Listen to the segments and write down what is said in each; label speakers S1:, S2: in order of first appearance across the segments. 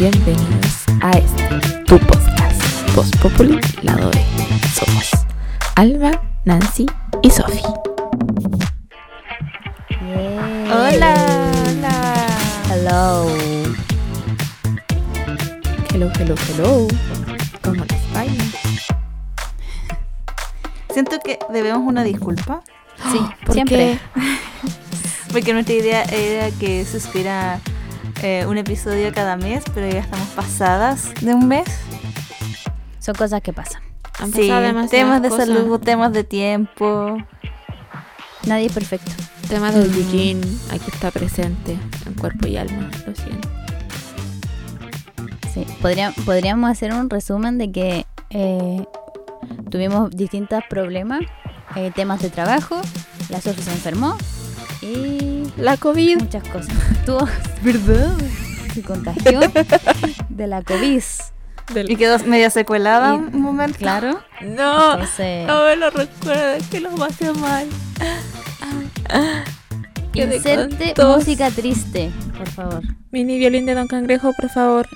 S1: bienvenidos a este, tu podcast, Post Populi, lado B. Somos Alba, Nancy y Sofi.
S2: Hola, hola.
S3: Hello.
S1: Hello, hello, hello. ¿Cómo les va?
S2: Siento que debemos una disculpa.
S3: Sí,
S1: ¿Por
S3: siempre.
S2: Porque nuestra idea era que se supiera eh, un episodio cada mes, pero ya estamos pasadas de un mes.
S3: Son cosas que pasan.
S1: Han
S2: Sí, temas de
S1: cosas.
S2: salud, temas de tiempo.
S3: Nadie es perfecto.
S1: Temas de Eugene, aquí está presente, en cuerpo y alma, lo siento.
S3: Sí. Podría- podríamos hacer un resumen de que eh, tuvimos distintos problemas, eh, temas de trabajo, la Sofi se enfermó y
S1: La COVID.
S3: muchas cosas. Tuvo, ¿verdad? Se contagió de la COVID.
S2: Y quedó media secuelada
S3: Y-
S2: un momento.
S3: Claro.
S1: No,
S3: Entonces,
S1: no me lo recuerda, que lo pasé mal.
S3: Inserte música triste, por favor.
S1: Mini violín de Don Cangrejo, por favor.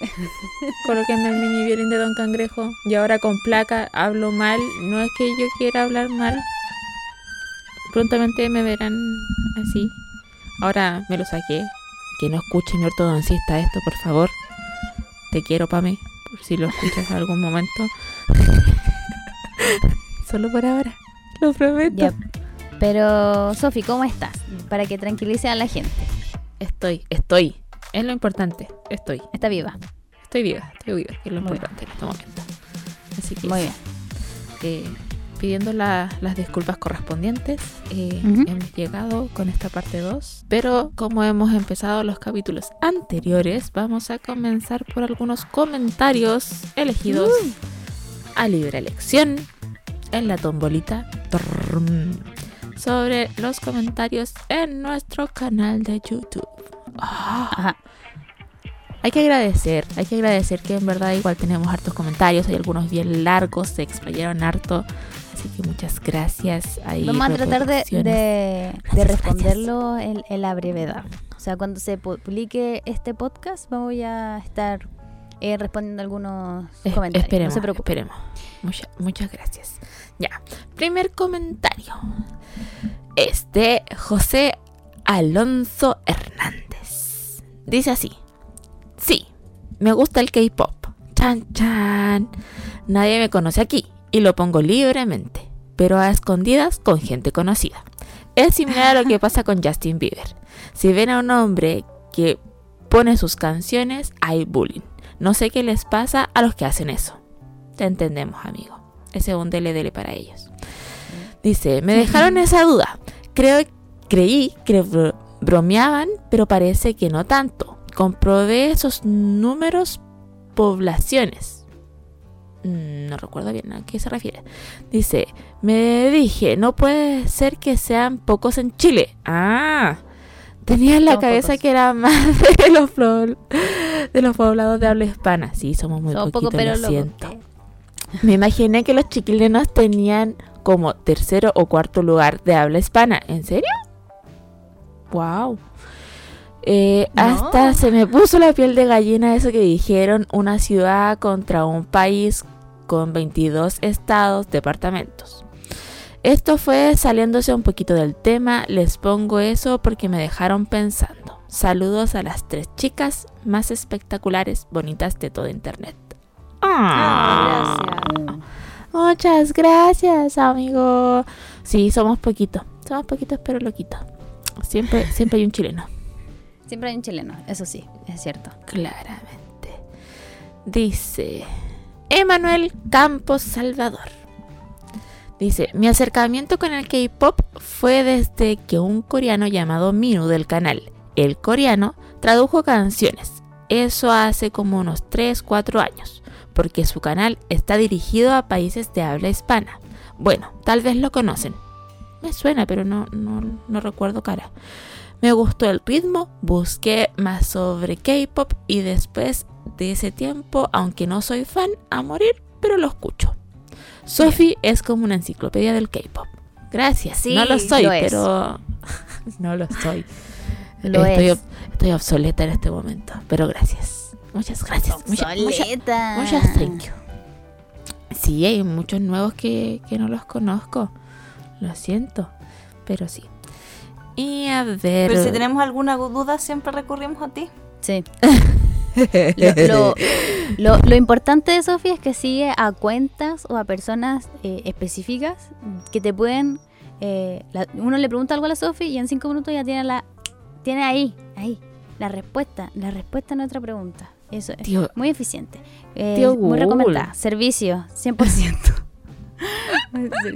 S1: Colóquenme el mini violín de Don Cangrejo. Y ahora con placa hablo mal. No es que yo quiera hablar mal. Prontamente me verán así. Ahora me lo saqué. Que no escuche mi ortodoncista esto, por favor. Te quiero, Pame. Por si lo escuchas en algún momento. Solo por ahora. Lo prometo.
S3: Ya. Pero, Sofi, ¿cómo estás? Para que tranquilice a la gente.
S1: Estoy, estoy. Es lo importante. Estoy.
S3: Está viva.
S1: Estoy viva, estoy viva, que es lo
S3: Muy
S1: importante en este momento. Así que
S3: Muy bien.
S1: eh, pidiendo la- las disculpas correspondientes, eh, hemos llegado con esta parte 2. Pero como hemos empezado los capítulos anteriores, vamos a comenzar por algunos comentarios elegidos
S3: Uh.
S1: a libre elección en la tombolita sobre los comentarios en nuestro canal de YouTube. Ah. Hay que agradecer, hay que agradecer que en verdad igual tenemos hartos comentarios, hay algunos bien largos, se explayaron harto, así que muchas gracias. Hay
S3: Vamos a tratar de, responderlo en, en la brevedad. O sea, cuando se pu- publique este podcast, vamos a estar eh, respondiendo algunos
S1: Es-
S3: comentarios.
S1: esperemos,
S3: no se preocupen.
S1: esperemos. Mucha- muchas gracias. Ya, primer comentario. Es de José Alonso Hernández. Dice así. Sí, me gusta el K-pop. Chan chan. Nadie me conoce aquí y lo pongo libremente, pero a escondidas con gente conocida. Es similar a lo que pasa con Justin Bieber. Si ven a un hombre que pone sus canciones, hay bullying. No sé qué les pasa a los que hacen eso. Te entendemos, amigo. Ese es un dele dele para ellos. Dice, me dejaron esa duda. Creo, creí que bro- bromeaban, pero parece que no tanto. Comprobé esos números poblaciones. Mm, No recuerdo bien a qué se refiere. Dice, me dije, no puede ser que sean pocos en Chile. Ah, tenía en la
S3: Somos
S1: cabeza
S3: pocos.
S1: que era más de los, de los poblados de habla hispana. Sí, somos muy
S3: Somos
S1: poquitos,
S3: poco, pero
S1: lo siento. Me imaginé que los chiquilenos tenían como tercero o cuarto lugar de habla hispana. ¿En serio? Wow. Eh,
S2: No.
S1: Hasta se me puso la piel de gallina eso que dijeron, una ciudad contra un país con 22 estados, departamentos. Esto fue saliéndose un poquito del tema, les pongo eso porque me dejaron pensando. Saludos a las tres chicas más espectaculares, bonitas de todo internet.
S2: Ah,
S1: Ah. Muchas gracias, amigo. Sí, somos poquitos. Somos poquitos, pero loquitos. Siempre, siempre hay un chileno.
S3: Siempre hay un chileno, eso sí, es cierto.
S1: Claramente. Dice Emanuel Campos Salvador. Dice, mi acercamiento con el K-Pop fue desde que un coreano llamado Minu del canal El Coreano tradujo canciones. Eso hace como unos 3, 4 años, porque su canal está dirigido a países de habla hispana. Bueno, tal vez lo conocen. Me suena, pero no, no, no recuerdo cara. Me gustó el ritmo, busqué más sobre K-pop y después de ese tiempo, aunque no soy fan a morir, pero lo escucho. Sophie es como una enciclopedia del K-pop. Gracias.
S3: Sí,
S1: no lo soy,
S3: lo
S1: pero no lo soy.
S3: Lo
S1: estoy,
S3: es.
S1: estoy obsoleta en este momento, pero gracias. Muchas gracias. Mucha- mucha-
S3: Obsoleta.
S1: muchas thank you. Sí, hay muchos nuevos que, que no los conozco. Lo siento, pero sí. Y a ver.
S2: Pero si tenemos alguna duda, siempre recurrimos a ti.
S3: Sí. Lo, lo- lo- lo importante de Sofía es que sigue a cuentas o a personas eh, específicas que te pueden. eh, la- uno le pregunta algo a la Sofía y en cinco minutos ya tiene la. Tiene ahí, ahí, la respuesta. La respuesta a nuestra pregunta. Eso es
S1: Tío,
S3: muy eficiente. Eh,
S1: Tío
S3: muy recomendada. Servicio, 100%.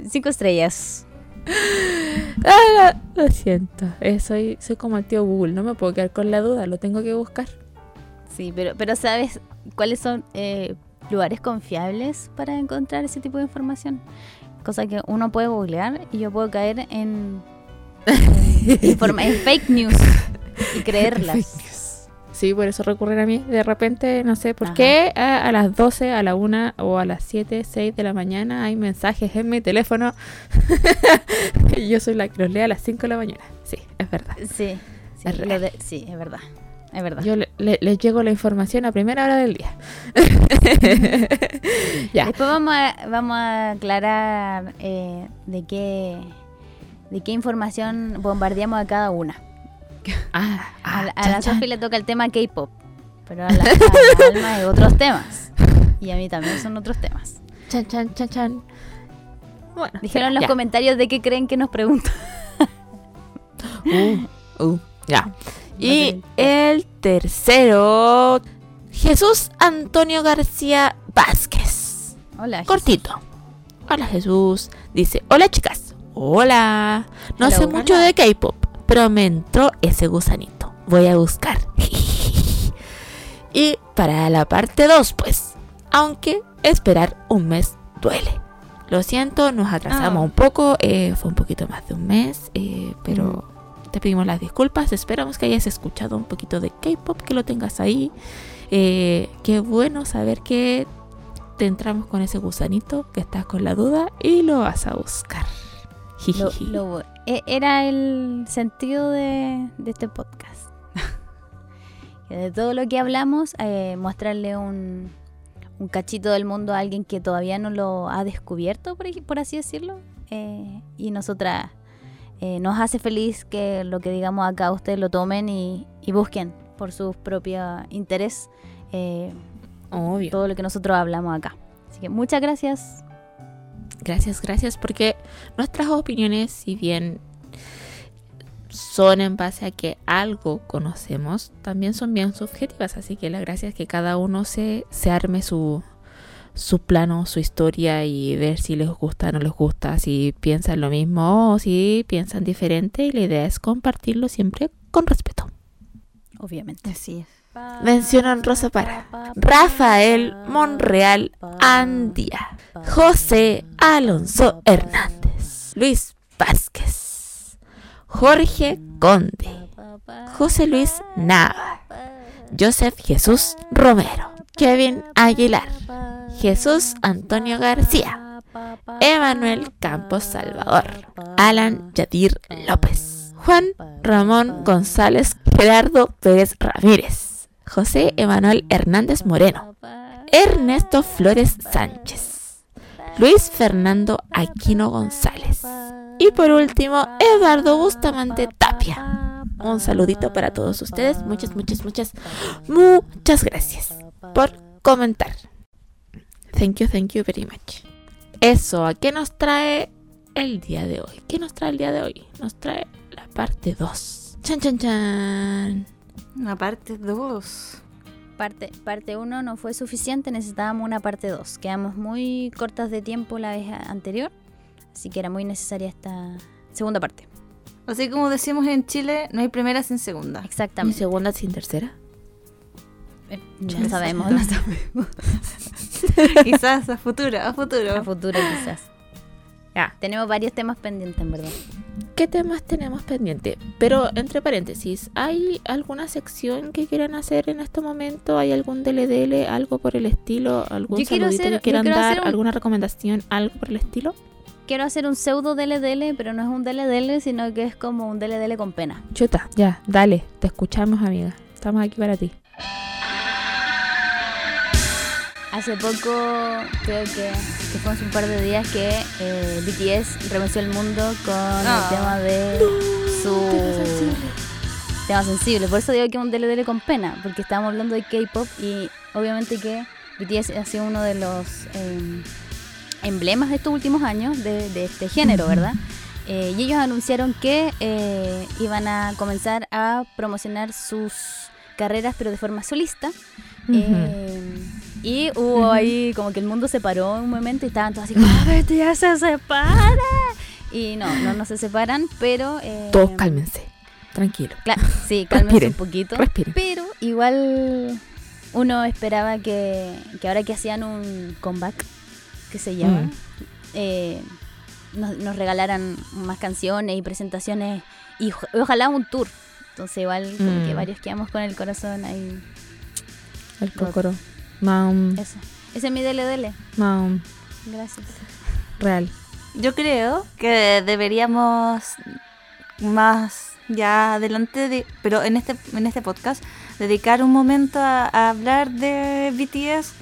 S3: Cinco estrellas.
S1: ah, lo siento. Eh, soy, soy como el tío Google. No me puedo quedar con la duda. Lo tengo que buscar.
S3: Sí, pero, pero ¿sabes cuáles son eh, lugares confiables para encontrar ese tipo de información? Cosa que uno puede googlear y yo puedo caer en, en, en fake news y creerlas.
S1: Sí, por eso recurren a mí. De repente, no sé por
S3: Ajá.
S1: qué, a, a las 12, a la 1 o a las 7, 6 de la mañana hay mensajes en mi teléfono. yo soy la que los lee a las 5 de la mañana. Sí, es verdad.
S3: Sí, sí,
S1: Es
S3: lo de- sí, es verdad. Es verdad.
S1: Yo le- le- les llego la información a primera hora del día. ya.
S3: Después vamos a, vamos a aclarar eh, de qué de qué información bombardeamos a cada una.
S1: Ah,
S3: A, la- a la. Sofi le toca el tema K-pop, pero a la, a la Alma es otros temas. Y a mí también son otros temas.
S1: Chan, chan, chan, chan. Bueno,
S3: Dijeron en los
S1: ya.
S3: comentarios de qué creen que nos preguntan.
S1: Uh, uh, ya. Y el tercero, Jesús Antonio García Vázquez.
S3: Hola. Jesús.
S1: Cortito. Hola Jesús. Dice, hola chicas. Hola. No
S3: Hello.
S1: sé mucho de K-Pop, pero me entró ese gusanito. Voy a buscar. y para la parte 2, pues. Aunque esperar un mes duele. Lo siento, nos atrasamos
S2: Ah.
S1: un poco. eh, fue un poquito más de un mes. eh, pero te pedimos las disculpas. Esperamos que hayas escuchado un poquito de K-Pop, que lo tengas ahí. Eh, qué bueno saber que te entramos con ese gusanito, que estás con la duda y lo vas a buscar.
S3: Lo-
S1: Jijiji.
S3: lo- e- era el sentido de, de este podcast. De todo lo que hablamos, eh, mostrarle un, un cachito del mundo a alguien que todavía no lo ha descubierto, por, así decirlo. eh, y nosotras eh, nos hace feliz que lo que digamos acá ustedes lo tomen y, y busquen por su propio interés eh,
S1: Obvio.
S3: todo lo que nosotros hablamos acá. Así que muchas gracias.
S1: Gracias, gracias, porque nuestras opiniones, si bien son en base a que algo conocemos, también son bien subjetivas. Así que la gracia es que cada uno se, se arme su, su plano, su historia y ver si les gusta o no les gusta, si piensan lo mismo o si piensan diferente. Y la idea es compartirlo siempre con respeto.
S3: Obviamente.
S2: Así es.
S1: Mención honrosa para Rafael Monreal Andía, José Alonso Hernández, Luis Vázquez, Jorge Conde, José Luis Nava, Joseph Jesús Romero, Kevin Aguilar, Jesús Antonio García, Emanuel Campos Salvador, Alan Yadir López, Juan Ramón González, Gerardo Pérez Ramírez, José Emanuel Hernández Moreno, Ernesto Flores Sánchez, Luis Fernando Aquino González y por último Eduardo Bustamante Tapia. Un saludito para todos ustedes, muchas, muchas, muchas, muchas gracias por comentar. Thank you, thank you very much. Eso, ¿a qué nos trae el día de hoy? ¿Qué nos trae el día de hoy? Nos trae la parte 2. Chan, chan, chan.
S2: Una parte 2.
S3: Parte, parte 1 no fue suficiente, necesitábamos una parte 2. Quedamos muy cortas de tiempo la vez anterior, así que era muy necesaria esta segunda parte.
S2: Así como decimos en Chile, no hay primera sin segunda.
S1: ¿Mi
S3: Exactamente.
S1: segunda sin tercera?
S3: Eh, No sabemos, no sabemos.
S2: Quizás a futuro, a futuro.
S3: A futuro quizás.
S1: Ya.
S3: Tenemos varios temas pendientes, en verdad.
S1: ¿Qué temas tenemos pendiente? Pero entre paréntesis, ¿hay alguna sección que quieran hacer en este momento? ¿Hay algún DLDL, algo por el estilo? ¿Algún
S3: Yo quiero
S1: saludito
S3: hacer-
S1: que quieran
S3: quiero
S1: dar?
S3: un-
S1: ¿Alguna recomendación? ¿Algo por el estilo?
S3: Quiero hacer un pseudo DLDL, pero no es un DLDL, sino que es como un DLDL con pena.
S1: Chuta, ya, dale, te escuchamos amiga. Estamos aquí para ti.
S3: Hace poco, creo que, que fue hace un par de días que eh, BTS revenció el mundo con
S2: Ah.
S3: el tema de su tema sensible. Por eso digo que es un DLD con pena, porque estábamos hablando de K-pop y obviamente que BTS ha sido uno de los eh, emblemas de estos últimos años de, de este género, ¿verdad? Eh, y ellos anunciaron que eh, iban a comenzar a promocionar sus carreras, pero de forma solista. Eh, y hubo ahí como que el mundo se paró en un momento y estaban todos así como, "A ver, ya se separa. Y no, no, no se separan, pero... eh,
S1: Todos cálmense. Tranquilo.
S3: Claro, sí, cálmense
S1: Respiren,
S3: un poquito.
S1: respiren.
S3: Pero igual uno esperaba que, que ahora que hacían un comeback, que se llama,
S1: Mm.
S3: eh, nos, nos regalaran más canciones y presentaciones y oja- ojalá un tour. Entonces igual como que
S1: Mm.
S3: varios quedamos con el corazón ahí.
S1: El cocoro. Maum.
S3: Eso. Ese es mi DLDL.
S1: Maum.
S3: Gracias.
S1: Real.
S2: Yo creo que deberíamos más ya adelante, de, pero en este, en este podcast, dedicar un momento a, a hablar de BTS,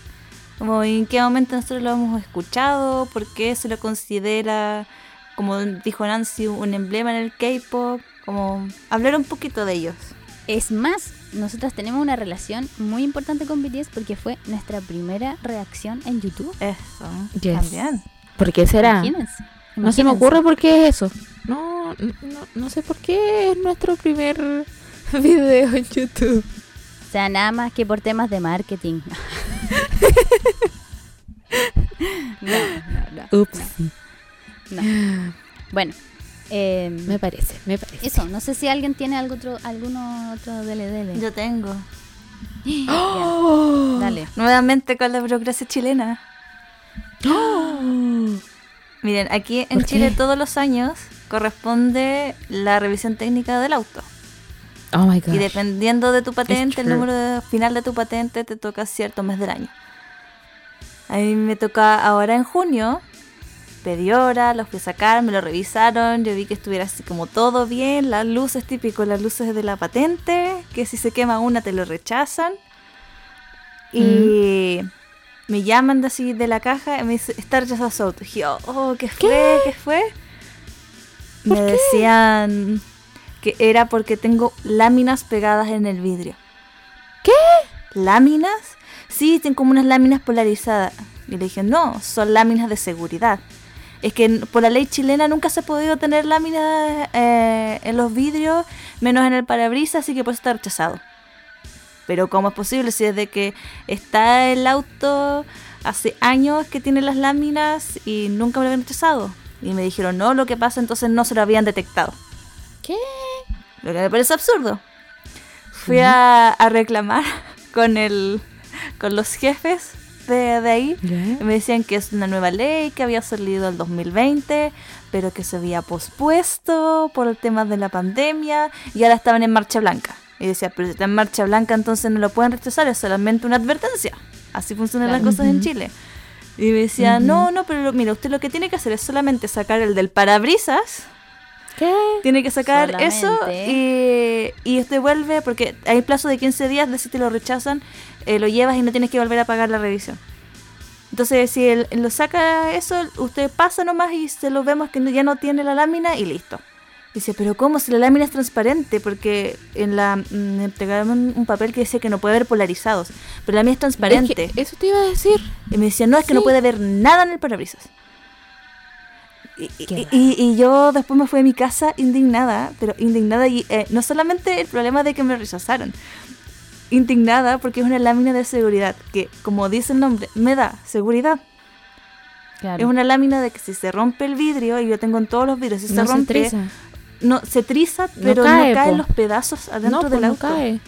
S2: como en qué momento nosotros lo hemos escuchado, por qué se lo considera, como dijo Nancy, un emblema en el K-pop, como hablar un poquito de ellos.
S3: Es más, nosotras tenemos una relación muy importante con BTS porque fue nuestra primera reacción en YouTube.
S2: Eso,
S1: Yes.
S2: también.
S1: ¿Por qué será?
S3: Imagínense.
S1: No se me
S3: imagínense.
S1: ocurre por qué es eso. No, no, no sé por qué es nuestro primer video en YouTube.
S3: O sea, nada más que por temas de marketing. no, no, no.
S1: Ups.
S3: no. Bueno, eh,
S1: Me parece, me parece.
S3: eso. No sé si alguien tiene algo otro, alguno otro DLD.
S2: Yo tengo.
S1: ¡Oh!
S3: Dale.
S2: Nuevamente con la burocracia chilena.
S1: ¡Oh!
S2: Miren, aquí en
S1: ¿Por
S2: Chile
S1: qué?
S2: todos los años corresponde la revisión técnica del auto.
S1: Oh my god.
S2: Y dependiendo de tu patente, el número de- final de tu patente te toca cierto mes del año. A mí me toca ahora en junio. Pedí hora, los fui a sacar, me lo revisaron, yo vi que estuviera así como todo bien, las luces típico, las luces de la patente, que si se quema una te lo rechazan. Y me llaman de así de la caja y me dice, está rechazado su auto. Y yo, oh, ¿qué fue? ¿Qué, fue? Me decían que era porque tengo láminas pegadas en el vidrio.
S1: ¿Qué?
S2: ¿Láminas? Sí, tengo como unas láminas polarizadas. Y le dije, no, son láminas de seguridad. Es que por la ley chilena nunca se ha podido tener láminas eh, en los vidrios, menos en el parabrisas, así que por eso está rechazado. Pero ¿cómo es posible si desde que está el auto hace años que tiene las láminas y nunca me lo habían rechazado? Y me dijeron, no, lo que pasa entonces no se lo habían detectado.
S1: ¿Qué?
S2: Lo que me parece absurdo. Fui a, a reclamar con el con los jefes de, de ahí. Me decían que es una nueva ley que había salido el 2020, pero que se había pospuesto por el tema de la pandemia y ahora estaban en marcha blanca. Y decía, pero si está en marcha blanca, entonces no lo pueden rechazar, es solamente una advertencia. Así funcionan
S3: Claro.
S2: las cosas en Chile. Y me decía, no, no, pero mira, usted lo que tiene que hacer es solamente sacar el del parabrisas
S1: ¿Qué?
S2: tiene que sacar eso
S3: Solamente.
S2: y, y usted vuelve, porque hay plazo de 15 días de si te lo rechazan, eh, lo llevas y no tienes que volver a pagar la revisión. Entonces, si él, lo saca eso, usted pasa nomás y se lo vemos que no- ya no tiene la lámina y listo. Dice, pero ¿cómo? Si la lámina es transparente, porque en la mm, me entregaron un, papel que decía que no puede haber polarizados, pero la mía es transparente.
S1: Es que eso te iba a decir.
S2: Y me decían, no, es que no
S1: Sí.
S2: puede haber nada en el parabrisas. Y, y- y- y yo después me fui a mi casa indignada, pero indignada y eh, no solamente el problema de que me rechazaron, indignada porque es una lámina de seguridad que, como dice el nombre, me da seguridad.
S3: Claro.
S2: Es una lámina de que si se rompe el vidrio, y yo tengo en todos los vidrios, si
S1: no
S2: se rompe,
S1: triza.
S2: no se triza,
S1: No
S2: pero
S1: cae,
S2: no caen
S1: po.
S2: los pedazos adentro
S1: no,
S2: del
S1: pues no
S2: auto.
S1: cae.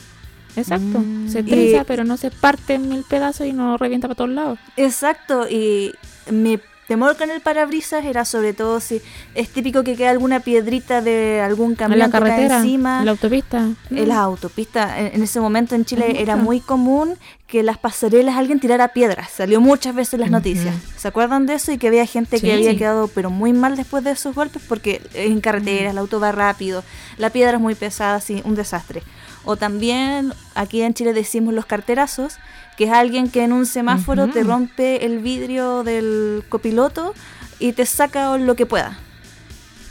S1: Exacto.
S3: Mm.
S1: Se triza,
S2: Y-
S1: pero no se parte en mil pedazos y no revienta para todos lados.
S2: Exacto, y mi temor con el parabrisas era sobre todo si es típico que queda alguna piedrita de algún
S1: En
S2: camión
S1: la
S2: que cae
S1: carretera,
S2: encima.
S1: en la autopista.
S2: En las autopistas, en, en ese momento en Chile era muy común que las pasarelas alguien tirara piedras. Salió muchas veces en las noticias. ¿Se acuerdan de eso? Y que había gente
S1: Sí.
S2: que había quedado pero muy mal después de esos golpes porque en carreteras el auto va rápido, la piedra es muy pesada, así, un desastre. O también, aquí en Chile decimos los carterazos, que es alguien que en un semáforo te rompe el vidrio del copiloto y te saca lo que pueda.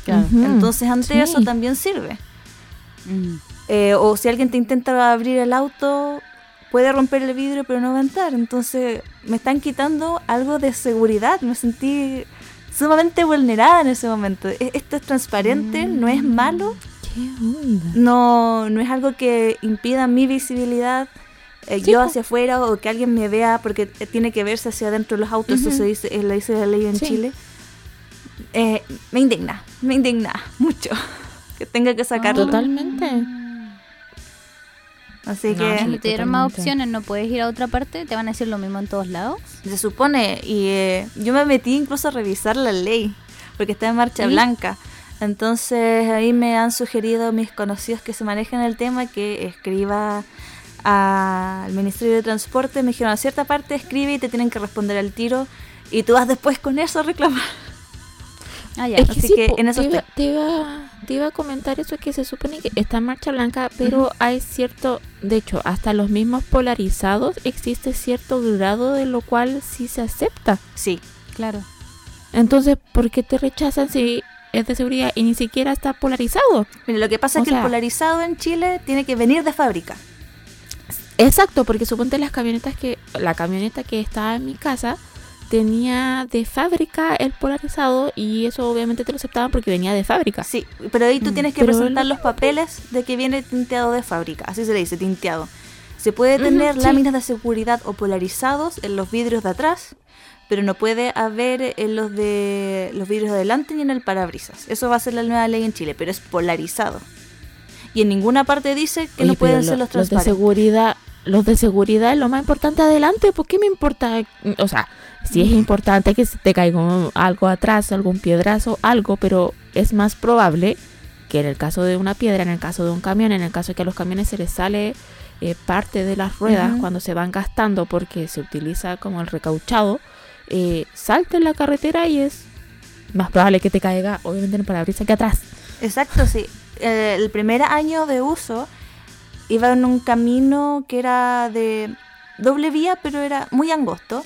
S3: Claro.
S2: Entonces, ante
S1: Sí.
S2: eso también sirve.
S3: Mm.
S2: Eh, o si alguien te intenta abrir el auto, puede romper el vidrio pero no va a entrar. Entonces me están quitando algo de seguridad. Me sentí sumamente vulnerada en ese momento. E- Esto es transparente, no es malo,
S1: ¿Qué onda?
S2: no, no es algo que impida mi visibilidad. Eh,
S1: Sí,
S2: yo hacia afuera o que alguien me vea porque tiene que verse hacia adentro de los autos, eso se dice, eh, lo dice la ley en
S1: Sí.
S2: Chile. Eh, me indigna, me indigna mucho que tenga que sacarlo.
S1: Totalmente.
S2: Así
S1: No,
S2: que
S3: Si te dieron más opciones, no puedes ir a otra parte, te van a decir lo mismo en todos lados.
S2: Se supone, y eh, yo me metí incluso a revisar la ley, porque está en marcha
S1: ¿Sí?
S2: blanca. Entonces ahí me han sugerido mis conocidos que se manejan el tema que escriba al Ministerio de Transporte. Me dijeron, a cierta parte escribe y te tienen que responder al tiro. Y tú vas después con eso a reclamar.
S3: Ah, ya.
S1: Es que
S2: Así
S1: sí,
S2: que en eso
S1: te, iba, te, iba, te iba a comentar eso que se supone que está en marcha blanca, pero hay cierto, de hecho, hasta los mismos polarizados existe cierto grado de lo cual sí se acepta.
S2: Sí,
S3: Claro.
S1: Entonces, ¿por qué te rechazan si es de seguridad y ni siquiera está polarizado?
S2: Mira, lo que pasa
S1: O
S2: es que
S1: sea-
S2: el polarizado en Chile tiene que venir de fábrica.
S1: Exacto, porque suponte las camionetas que, la camioneta que estaba en mi casa tenía de fábrica el polarizado y eso obviamente te lo aceptaban porque venía de fábrica.
S2: Sí, pero ahí tú
S1: Mm,
S2: tienes que
S1: pero
S2: presentar los papeles de que viene tinteado de fábrica, así se le dice, tinteado. Se puede tener láminas de seguridad o polarizados en los vidrios de atrás, pero no puede haber en los de los vidrios de adelante ni en el parabrisas. Eso va a ser la nueva ley en Chile, pero es polarizado. Y en ninguna parte dice que
S1: Oye,
S2: no pueden
S1: pero
S2: ser
S1: lo-
S2: los
S1: de
S2: transparentes.
S1: seguridad, los de seguridad es lo más importante adelante, ¿por qué me importa? O sea, sí es importante que se te caiga algo atrás, algún piedrazo, algo, pero es más probable que en el caso de una piedra, en el caso de un camión, en el caso de que a los camiones se les sale eh, parte de las ruedas cuando se van gastando porque se utiliza como el recauchado, eh, salte en la carretera y es más probable que te caiga, obviamente, en el parabrisas que atrás.
S2: Exacto, sí. Eh, el primer año de uso iba en un camino que era de doble vía, pero era muy angosto.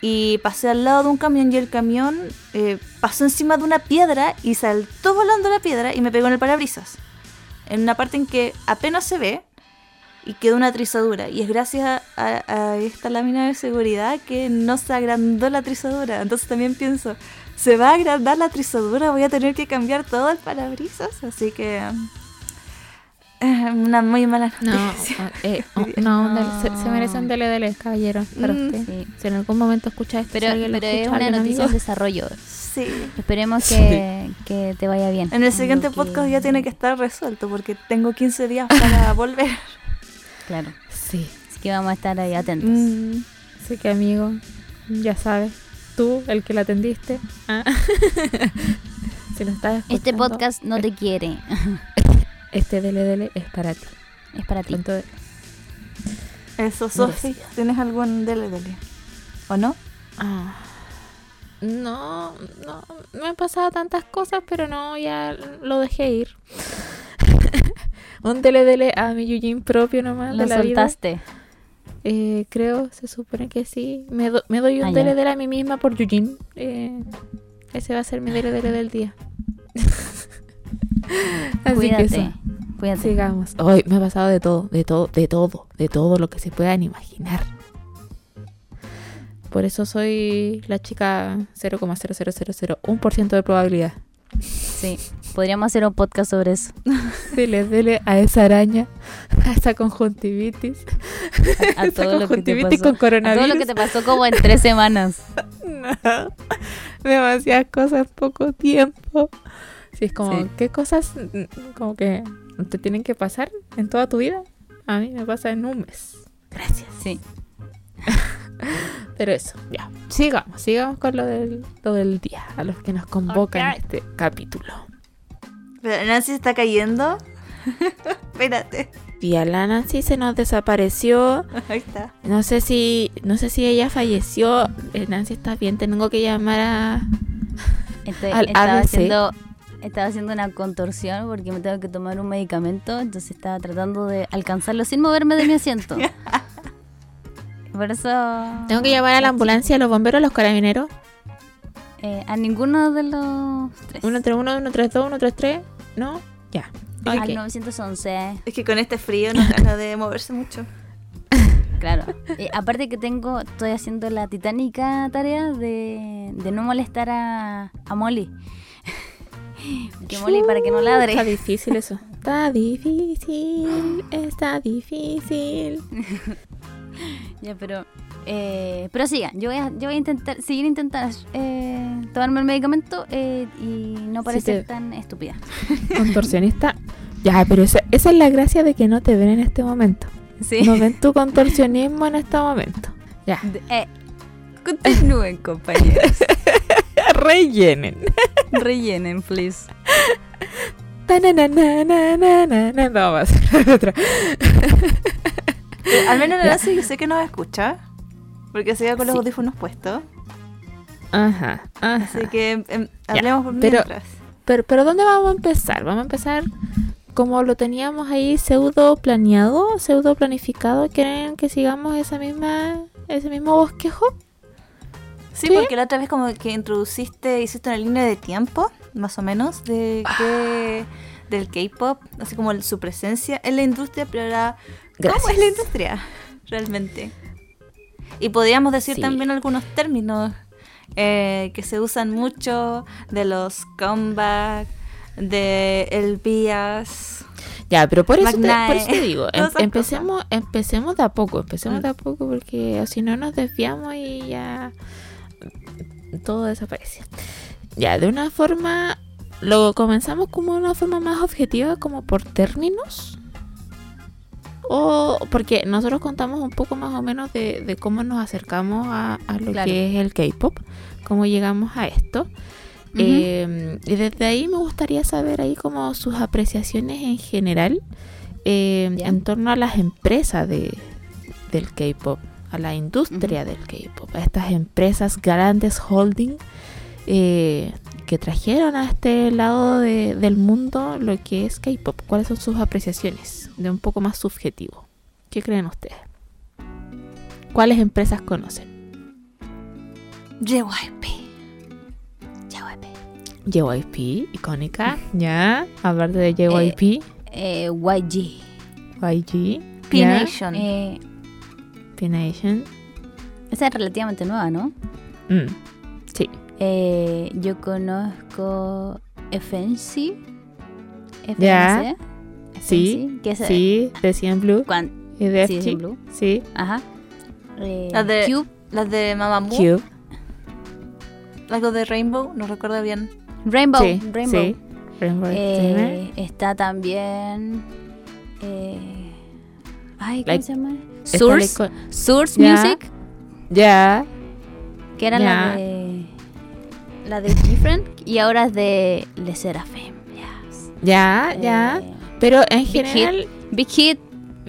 S2: Y pasé al lado de un camión y el camión eh, pasó encima de una piedra y saltó volando la piedra y me pegó en el parabrisas. En una parte en que apenas se ve y quedó una trizadura. Y es gracias a, a esta lámina de seguridad que no se agrandó la trizadura. Entonces también pienso, se va a agrandar la trizadura, voy a tener que cambiar todo el parabrisas. Así que... eh, una muy mala
S1: No,
S2: noticia.
S1: eh, oh, no,
S3: No.
S1: se, se merecen dele, dele, caballero, para
S2: Mm.
S1: usted.
S3: Sí.
S1: Si en algún momento escucha esto,
S3: Pero, pero es
S1: escucha,
S3: una
S1: algún
S3: noticia en desarrollo.
S2: Sí.
S3: Esperemos que, que te vaya bien.
S2: En el siguiente
S3: Algo que-
S2: podcast ya tiene que estar resuelto porque tengo 15 días para volver.
S3: Claro.
S1: Sí,
S3: Así que vamos a estar ahí atentos.
S2: Mm,
S1: así que amigo, ya sabes, tú, el que la atendiste, ah, si lo estás
S3: Este podcast no te quiere.
S1: este dele, dele es para ti.
S3: Es para ti.
S1: Entonces,
S2: Eso, Sofi. ¿tienes algún dele dele? ¿O no?
S1: ah, no, no, me han pasado tantas cosas, pero no, ya lo dejé ir. Un dele, dele a mi Yujin propio nomás
S3: Lo
S1: de la vida. Eh, creo, se supone que sí. Me, do- me doy un
S3: Ah,
S1: dele a mí misma por Yujin. Eh, ese va a ser mi dele del día. Así
S3: Cuídate.
S1: que eso.
S3: Cuídate.
S1: Sigamos. Hoy me ha pasado de todo, de todo, de todo, de todo lo que se puedan imaginar. Por eso soy la chica 0,00001% de probabilidad.
S3: Sí. Podríamos hacer un podcast sobre eso.
S1: Dele, dele a esa araña, a esa conjuntivitis,
S3: A, a
S1: esa
S3: todo lo que te pasó.
S1: con
S3: A
S1: coronavirus.
S3: todo lo que te pasó como en tres semanas.
S1: No. Demasiadas cosas poco tiempo. Sí, es como,
S3: Sí.
S1: ¿qué cosas como que te tienen que pasar en toda tu vida? A mí me pasa en un mes. Gracias.
S3: Sí.
S1: Pero eso, ya. Sigamos, sigamos con lo del, lo del día, a los que nos convocan
S3: Ok.
S1: en este capítulo.
S2: Pero Nancy está cayendo. Espérate.
S1: Y a la Nancy se nos desapareció.
S2: Ahí está.
S1: No sé si, no sé si ella falleció. Eh, Nancy está bien, tengo que llamar a. Al
S3: estaba
S1: ABC.
S3: haciendo estaba haciendo una contorsión porque me tengo que tomar un medicamento, entonces estaba tratando de alcanzarlo sin moverme de mi asiento. Por eso...
S1: Tengo que llamar a la ambulancia, a los bomberos, a los carabineros.
S3: Eh, a ninguno de los tres.
S1: 131, 132, 133. ¿No? Ya.
S3: Al
S1: Ok.
S3: 911.
S2: Es que con este frío no gana de moverse mucho.
S3: Claro. Eh, aparte que tengo, estoy haciendo la titánica tarea de, de no molestar a, a Molly. que Molly para que no
S1: Está
S3: ladre.
S1: difícil eso. Está difícil, está difícil.
S3: Ya, pero... Eh, pero siga, yo voy a, yo voy a intentar, seguir intentar eh, tomarme el medicamento eh, y no parecer
S1: te-
S3: tan estúpida.
S1: Contorsionista. Ya, pero esa, esa es la gracia de que no te ven en este momento.
S3: Sí.
S1: No ven tu contorsionismo en este momento. Ya.
S3: Eh, continúen, compañeros.
S1: Rellenen.
S3: Rellenen, please.
S1: Vamos a hacer otra.
S2: Eh, al menos la yo sé que nos escucha. Porque se queda con los
S1: Sí.
S2: audífonos puestos.
S1: Ajá, ajá.
S2: Así que
S1: Ya,
S2: hablemos por
S1: pero-
S2: mientras.
S1: Pero, pero ¿dónde vamos a empezar? Vamos a empezar como lo teníamos ahí pseudo planeado, pseudo planificado. ¿Quieren que sigamos esa misma, ese mismo bosquejo?
S2: Sí,
S1: ¿Sí?
S2: porque la otra vez como que introduciste, hiciste una línea de tiempo, más o menos, de que, del K-pop, así como su presencia en la industria, pero ahora, ¿cómo
S1: Gracias.
S2: es la industria realmente? Y podríamos decir
S1: Sí.
S2: también algunos términos eh, que se usan mucho, de los comeback, de el bias.
S1: Ya, pero por eso, te, por eso te digo, em- empecemos, empecemos de a poco, empecemos
S2: Mm.
S1: de a poco porque si no nos desviamos y ya todo desaparece. Ya, de una forma, lo comenzamos como una forma más objetiva, como por términos. O porque nosotros contamos un poco más o menos de, de cómo nos acercamos a, a lo
S3: Claro.
S1: que es el K-pop, cómo llegamos a esto. Eh, y desde ahí me gustaría saber ahí como sus apreciaciones en general eh, en torno a las empresas de, del K-pop, a la industria del K-pop, a estas empresas grandes holding eh, que trajeron a este lado de- del mundo lo que es K-pop. ¿Cuáles son sus apreciaciones de un poco más subjetivo? ¿Qué creen ustedes? ¿Cuáles empresas conocen?
S2: JYP.
S1: JYP, icónica, ya. Aparte de JYP,
S3: Eh, YG.
S1: YG.
S2: P-Nation.
S3: Eh,
S1: P-Nation.
S3: esa es relativamente nueva, ¿no?
S1: Mm, Sí,
S3: Eh, yo conozco FNC.
S1: Ya.
S3: FNC,
S1: sí,
S3: que es,
S1: sí, de CN Blue
S3: cuan-
S1: y de
S3: sí,
S1: FG.
S3: en Blue.
S1: Sí,
S3: Ajá. Eh,
S2: La de-
S3: Cube.
S2: Las de Mamamoo,
S1: Cube.
S2: algo de Rainbow, no recuerdo bien.
S3: Rainbow.
S1: sí,
S3: Rainbow.
S1: sí. Rainbow.
S3: Eh, está también. Eh, ay, ¿cómo
S1: Like-
S3: se llama? Source. Source
S1: Ya.
S3: Music.
S1: Ya,
S3: Que era la de. La de Different. Y ahora es de Le Seraphim. Yes.
S1: ya, ya. Pero en
S3: Big
S1: general,
S3: Big Hit.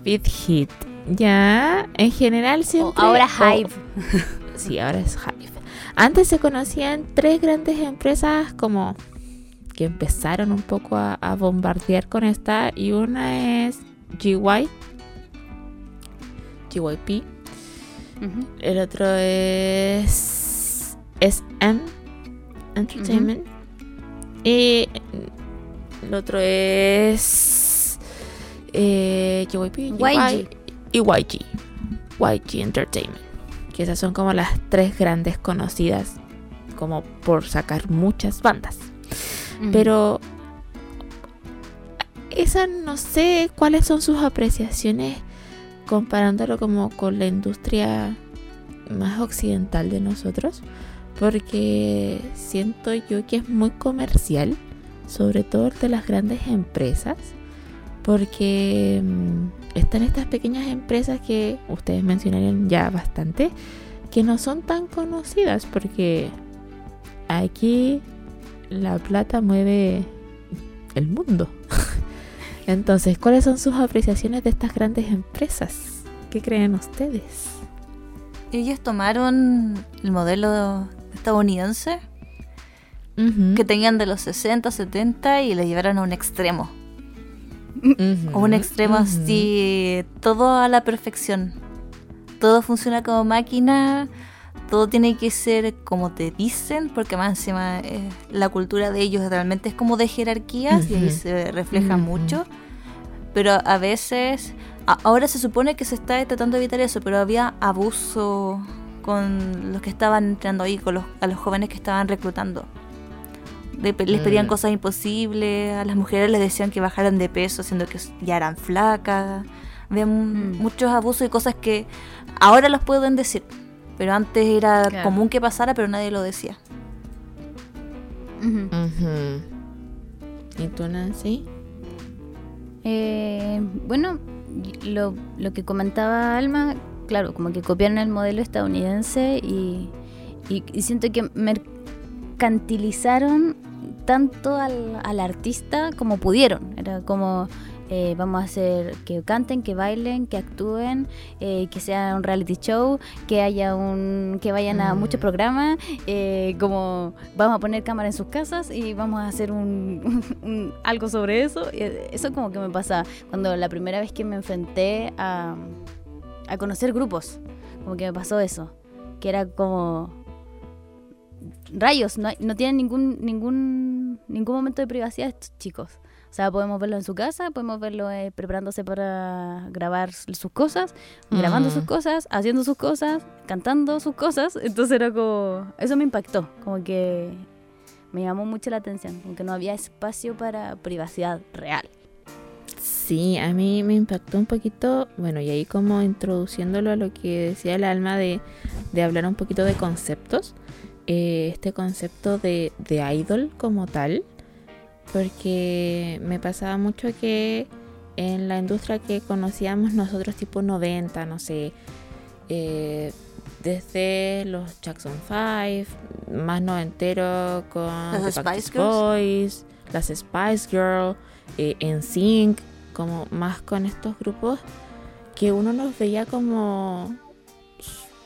S1: Big Hit. Ya, en general siempre.
S3: ahora
S1: o-
S3: Hive.
S1: Sí, ahora es Hive. Antes se conocían tres grandes empresas como que empezaron un poco a, a bombardear con esta y una es GY, GYP, el otro es SM Entertainment y el otro es eh,
S3: YG.
S1: y YG, YG Entertainment, que esas son como las tres grandes conocidas como por sacar muchas bandas. Pero esa no sé cuáles son sus apreciaciones comparándolo como con la industria más occidental de nosotros. Porque siento yo que es muy comercial, sobre todo de las grandes empresas. Porque mm, están estas pequeñas empresas que ustedes mencionaron ya bastante, que no son tan conocidas porque aquí la plata mueve el mundo. Entonces, ¿cuáles son sus apreciaciones de estas grandes empresas? ¿Qué creen ustedes?
S2: Ellos tomaron el modelo estadounidense
S1: Ujú,
S2: que tenían de los 60, 70 y le llevaron a un extremo. A un extremo
S1: ujú.
S2: así, todo a la perfección. Todo funciona como máquina, todo tiene que ser como te dicen, porque más encima eh, la cultura de ellos realmente es como de jerarquías y ahí se refleja mucho. Pero a veces, a- ahora se supone que se está tratando de evitar eso, pero había abuso con los que estaban entrando ahí, con los, a los jóvenes que estaban reclutando. De- les pedían
S1: Mm.
S2: cosas imposibles, a las mujeres les decían que bajaran de peso, siendo que ya eran flacas. Había
S3: Mm.
S2: muchos abusos y cosas que ahora los pueden decir, pero antes era
S3: Claro.
S2: común que pasara, pero nadie lo decía.
S1: ¿Y tú, Nancy?
S3: Eh, bueno, lo, lo que comentaba Alma, claro, como que copiaron el modelo estadounidense y, y- y siento que mercantilizaron tanto al, al artista como pudieron. Era como, eh, vamos a hacer que canten, que bailen, que actúen, eh, que sea un reality show, que haya un, que vayan a
S1: Mm.
S3: muchos programas, eh, como vamos a poner cámara en sus casas y vamos a hacer un, un- algo sobre eso. Eso como que me pasa cuando la primera vez que me enfrenté a, a conocer grupos, como que me pasó eso, que era como rayos, no, hay- no tienen ningún, ningún, ningún momento de privacidad estos chicos. O sea, podemos verlo en su casa, podemos verlo eh, preparándose para grabar sus cosas, grabando
S1: Mm.
S3: sus cosas, haciendo sus cosas, cantando sus cosas. Entonces era como... Eso me impactó, como que me llamó mucho la atención, como que no había espacio para privacidad real.
S1: Sí, a mí me impactó un poquito, bueno, y ahí como introduciéndolo a lo que decía el alma de, de hablar un poquito de conceptos, eh, este concepto de, de idol como tal, porque me pasaba mucho que en la industria que conocíamos nosotros tipo 90, no sé, eh, desde los Jackson 5, más noventero con
S2: Las
S1: The
S2: Spice Girls.
S1: Boys, las Spice Girl, eh, NSYNC, como más con estos grupos que uno nos veía como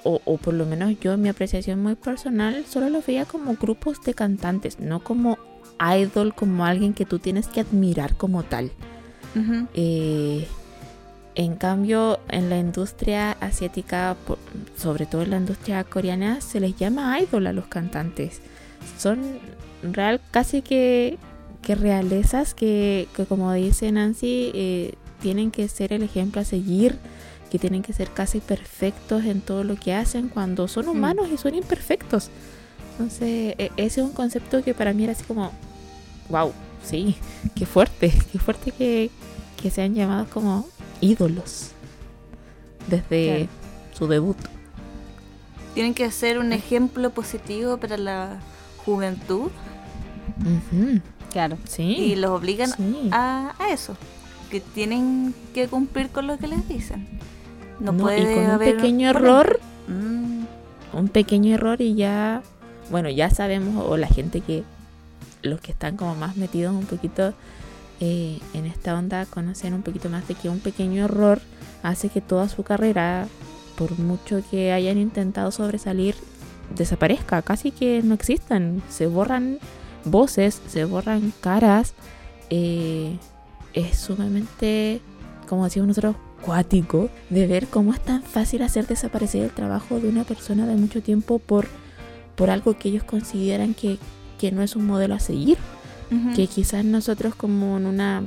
S1: o, o por lo menos yo en mi apreciación muy personal solo los veía como grupos de cantantes, no como idol, como alguien que tú tienes que admirar como tal. Eh, en cambio, en la industria asiática, sobre todo en la industria coreana, se les llama idol a los cantantes. Son real casi que, que realezas que, que, como dice Nancy, eh, tienen que ser el ejemplo a seguir, que tienen que ser casi perfectos en todo lo que hacen cuando son humanos y son imperfectos. Entonces, e- ese es un concepto que para mí era así como, wow, sí, qué fuerte, qué fuerte que, que sean llamados como ídolos desde
S3: Claro.
S1: su debut.
S2: Tienen que ser un ejemplo positivo para la juventud
S1: Ujú,
S3: Claro.
S1: Sí.
S2: y los obligan
S1: sí.
S2: a, a eso, que tienen que cumplir con lo que les dicen. No,
S1: No,
S2: puede
S1: y con un pequeño error,
S2: Mm,
S1: un pequeño error y ya, bueno, ya sabemos, o la gente que, los que están como más metidos un poquito eh, en esta onda, conocen un poquito más de que un pequeño error hace que toda su carrera, por mucho que hayan intentado sobresalir, desaparezca, casi que no existan, se borran voces, se borran caras, eh, es sumamente, como decimos nosotros, cuático de ver cómo es tan fácil hacer desaparecer el trabajo de una persona de mucho tiempo por, por algo que ellos consideran que, que no es un modelo a seguir. Que quizás nosotros como en una,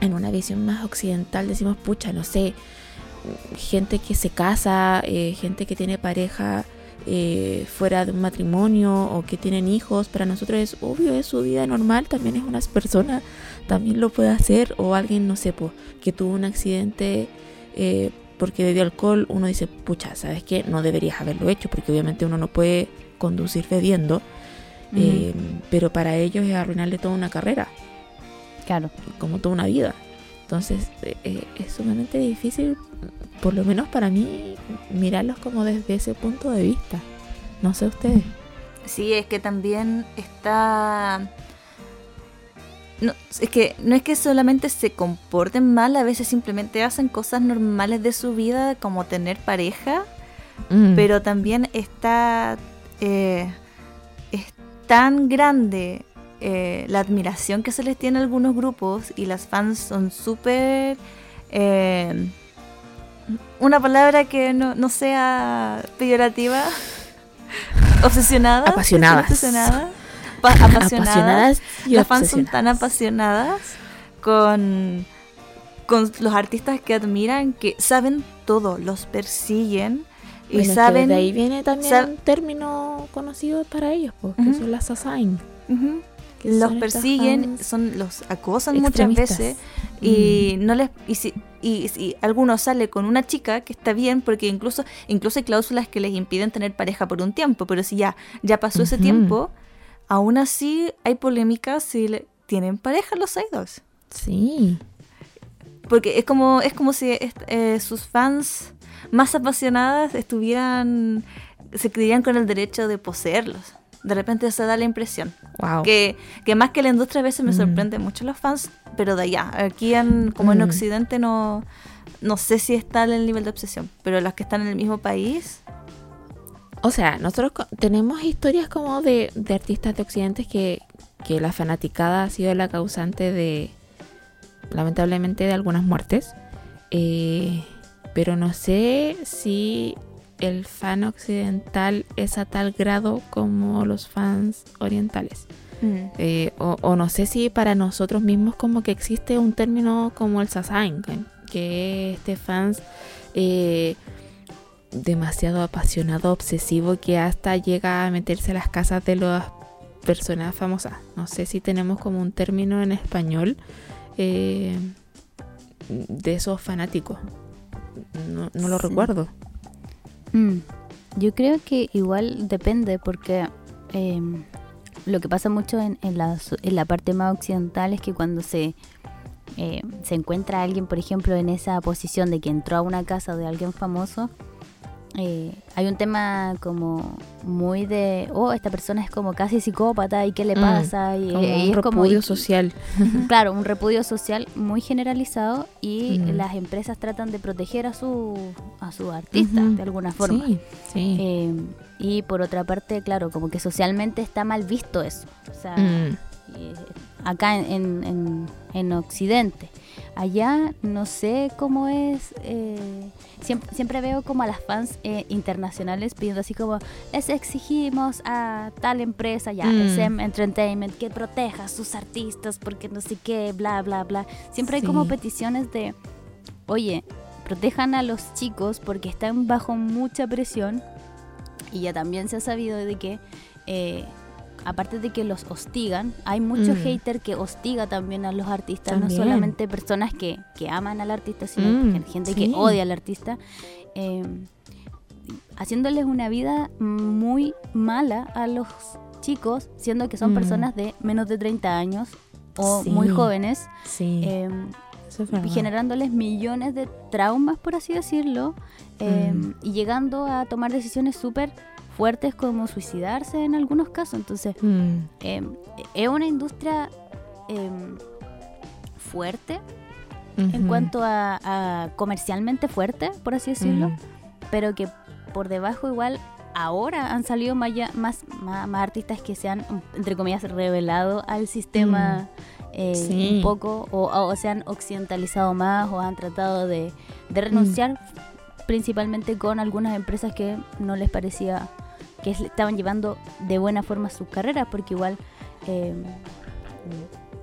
S1: en una visión más occidental decimos, pucha, no sé, gente que se casa, eh, gente que tiene pareja eh, fuera de un matrimonio o que tienen hijos, para nosotros es obvio, es su vida normal, también es una persona, también lo puede hacer, o alguien, no sé, pues, que tuvo un accidente eh, porque bebió alcohol, uno dice, pucha, ¿sabes qué? No deberías haberlo hecho, porque obviamente uno no puede conducir bebiendo, eh, pero para ellos es arruinarle toda una carrera
S3: Claro.
S1: como toda una vida. Entonces eh, es sumamente difícil, por lo menos para mí, mirarlos como desde ese punto de vista. No sé ustedes.
S2: Sí, es que también está... No, es que no es que solamente se comporten mal, a veces simplemente hacen cosas normales de su vida, como tener pareja,
S1: Mm,
S2: pero también está... eh, es tan grande eh, la admiración que se les tiene a algunos grupos y las fans son súper... eh, una palabra que no, no sea peyorativa. Obsesionadas.
S1: Apasionadas.
S2: Obsesionadas. Apasionadas.
S1: Apasionadas y
S2: Las fans son tan apasionadas con, con los artistas que admiran que saben todo, los persiguen y
S1: Bueno, que
S2: saben...
S1: de ahí viene también un término conocido para ellos, pues, que
S2: Ujú.
S1: son las assign. Que
S2: los persiguen, son los acosan muchas veces
S1: Mm.
S2: y no les y si y si alguno sale con una chica que está bien porque incluso incluso hay cláusulas que les impiden tener pareja por un tiempo, pero si ya ya pasó ese tiempo, aún así hay polémicas si le- tienen pareja los idols.
S1: Sí.
S2: Porque es como, es como si eh, sus fans más apasionadas estuvieran, se creían con el derecho de poseerlos. De repente se da la impresión.
S1: Wow.
S2: Que, que más que la industria a veces me
S1: Mm.
S2: sorprende mucho los fans, pero de allá. Aquí en, como en
S1: Mm.
S2: Occidente no, no sé si está el nivel de obsesión, pero las que están en el mismo país,
S1: O sea, nosotros tenemos historias como de, de artistas de Occidente que, que la fanaticada ha sido la causante de, lamentablemente, de algunas muertes. Eh, pero no sé si el fan occidental es a tal grado como los fans orientales. Eh, o, o no sé si para nosotros mismos como que existe un término como el sasain, que- que es este fans eh, demasiado apasionado, obsesivo, que hasta llega a meterse a las casas de las personas famosas. No sé si tenemos como un término en español eh, de esos fanáticos. No, no lo
S3: Sí.
S1: recuerdo.
S3: Mm, Yo creo que igual depende porque em, lo que pasa mucho en, en la, en la parte más occidental es que cuando se, eh, se encuentra alguien, por ejemplo, en esa posición de que entró a una casa de alguien famoso, eh, hay un tema como muy de, oh, esta persona es como casi psicópata y qué le
S1: Mm,
S3: pasa. y,
S1: Como
S3: y
S1: un
S3: es como-
S1: repudio social.
S3: claro, un repudio social muy generalizado y
S1: Mm.
S3: las empresas tratan de proteger a su a su artista de alguna forma.
S1: Sí, sí.
S3: Eh, y por otra parte, claro, como que socialmente está mal visto eso. O sea,
S1: Mm.
S3: Eh, acá en, en, en- en Occidente. Allá no sé cómo es. eh, siempre, siempre veo como a las fans eh, internacionales pidiendo así como: les exigimos a tal empresa, ya,
S1: Mm.
S3: SM Entertainment, que proteja a sus artistas porque no sé qué, bla, bla, bla. Siempre hay como peticiones de: oye, protejan a los chicos porque están bajo mucha presión. Y ya también se ha sabido de que. eh, Aparte de que los hostigan, hay mucho
S1: Mm.
S3: hater que hostiga también a los artistas,
S1: También.
S3: no solamente personas que, que aman al artista, sino
S1: Mm,
S3: gente
S1: sí.
S3: que odia al artista, eh, haciéndoles una vida muy mala a los chicos, siendo que son
S1: Mm.
S3: personas de menos de 30 años o
S1: Sí.
S3: muy jóvenes,
S1: Sí,
S3: eh,
S1: eso es verdad.
S3: generándoles millones de traumas, por así decirlo, eh,
S1: Mm.
S3: y llegando a tomar decisiones súper fuertes como suicidarse en algunos casos. Entonces,
S1: Mm,
S3: eh, es una industria eh, fuerte en cuanto a, a comercialmente fuerte, por así decirlo,
S1: Mm,
S3: pero que por debajo igual ahora han salido más, ya- más, más, más artistas que se han, entre comillas, revelado al sistema eh,
S1: Sí.
S3: un poco o, o se han occidentalizado más o han tratado de, de renunciar principalmente con algunas empresas que no les parecía que es- estaban llevando de buena forma sus carreras porque igual eh,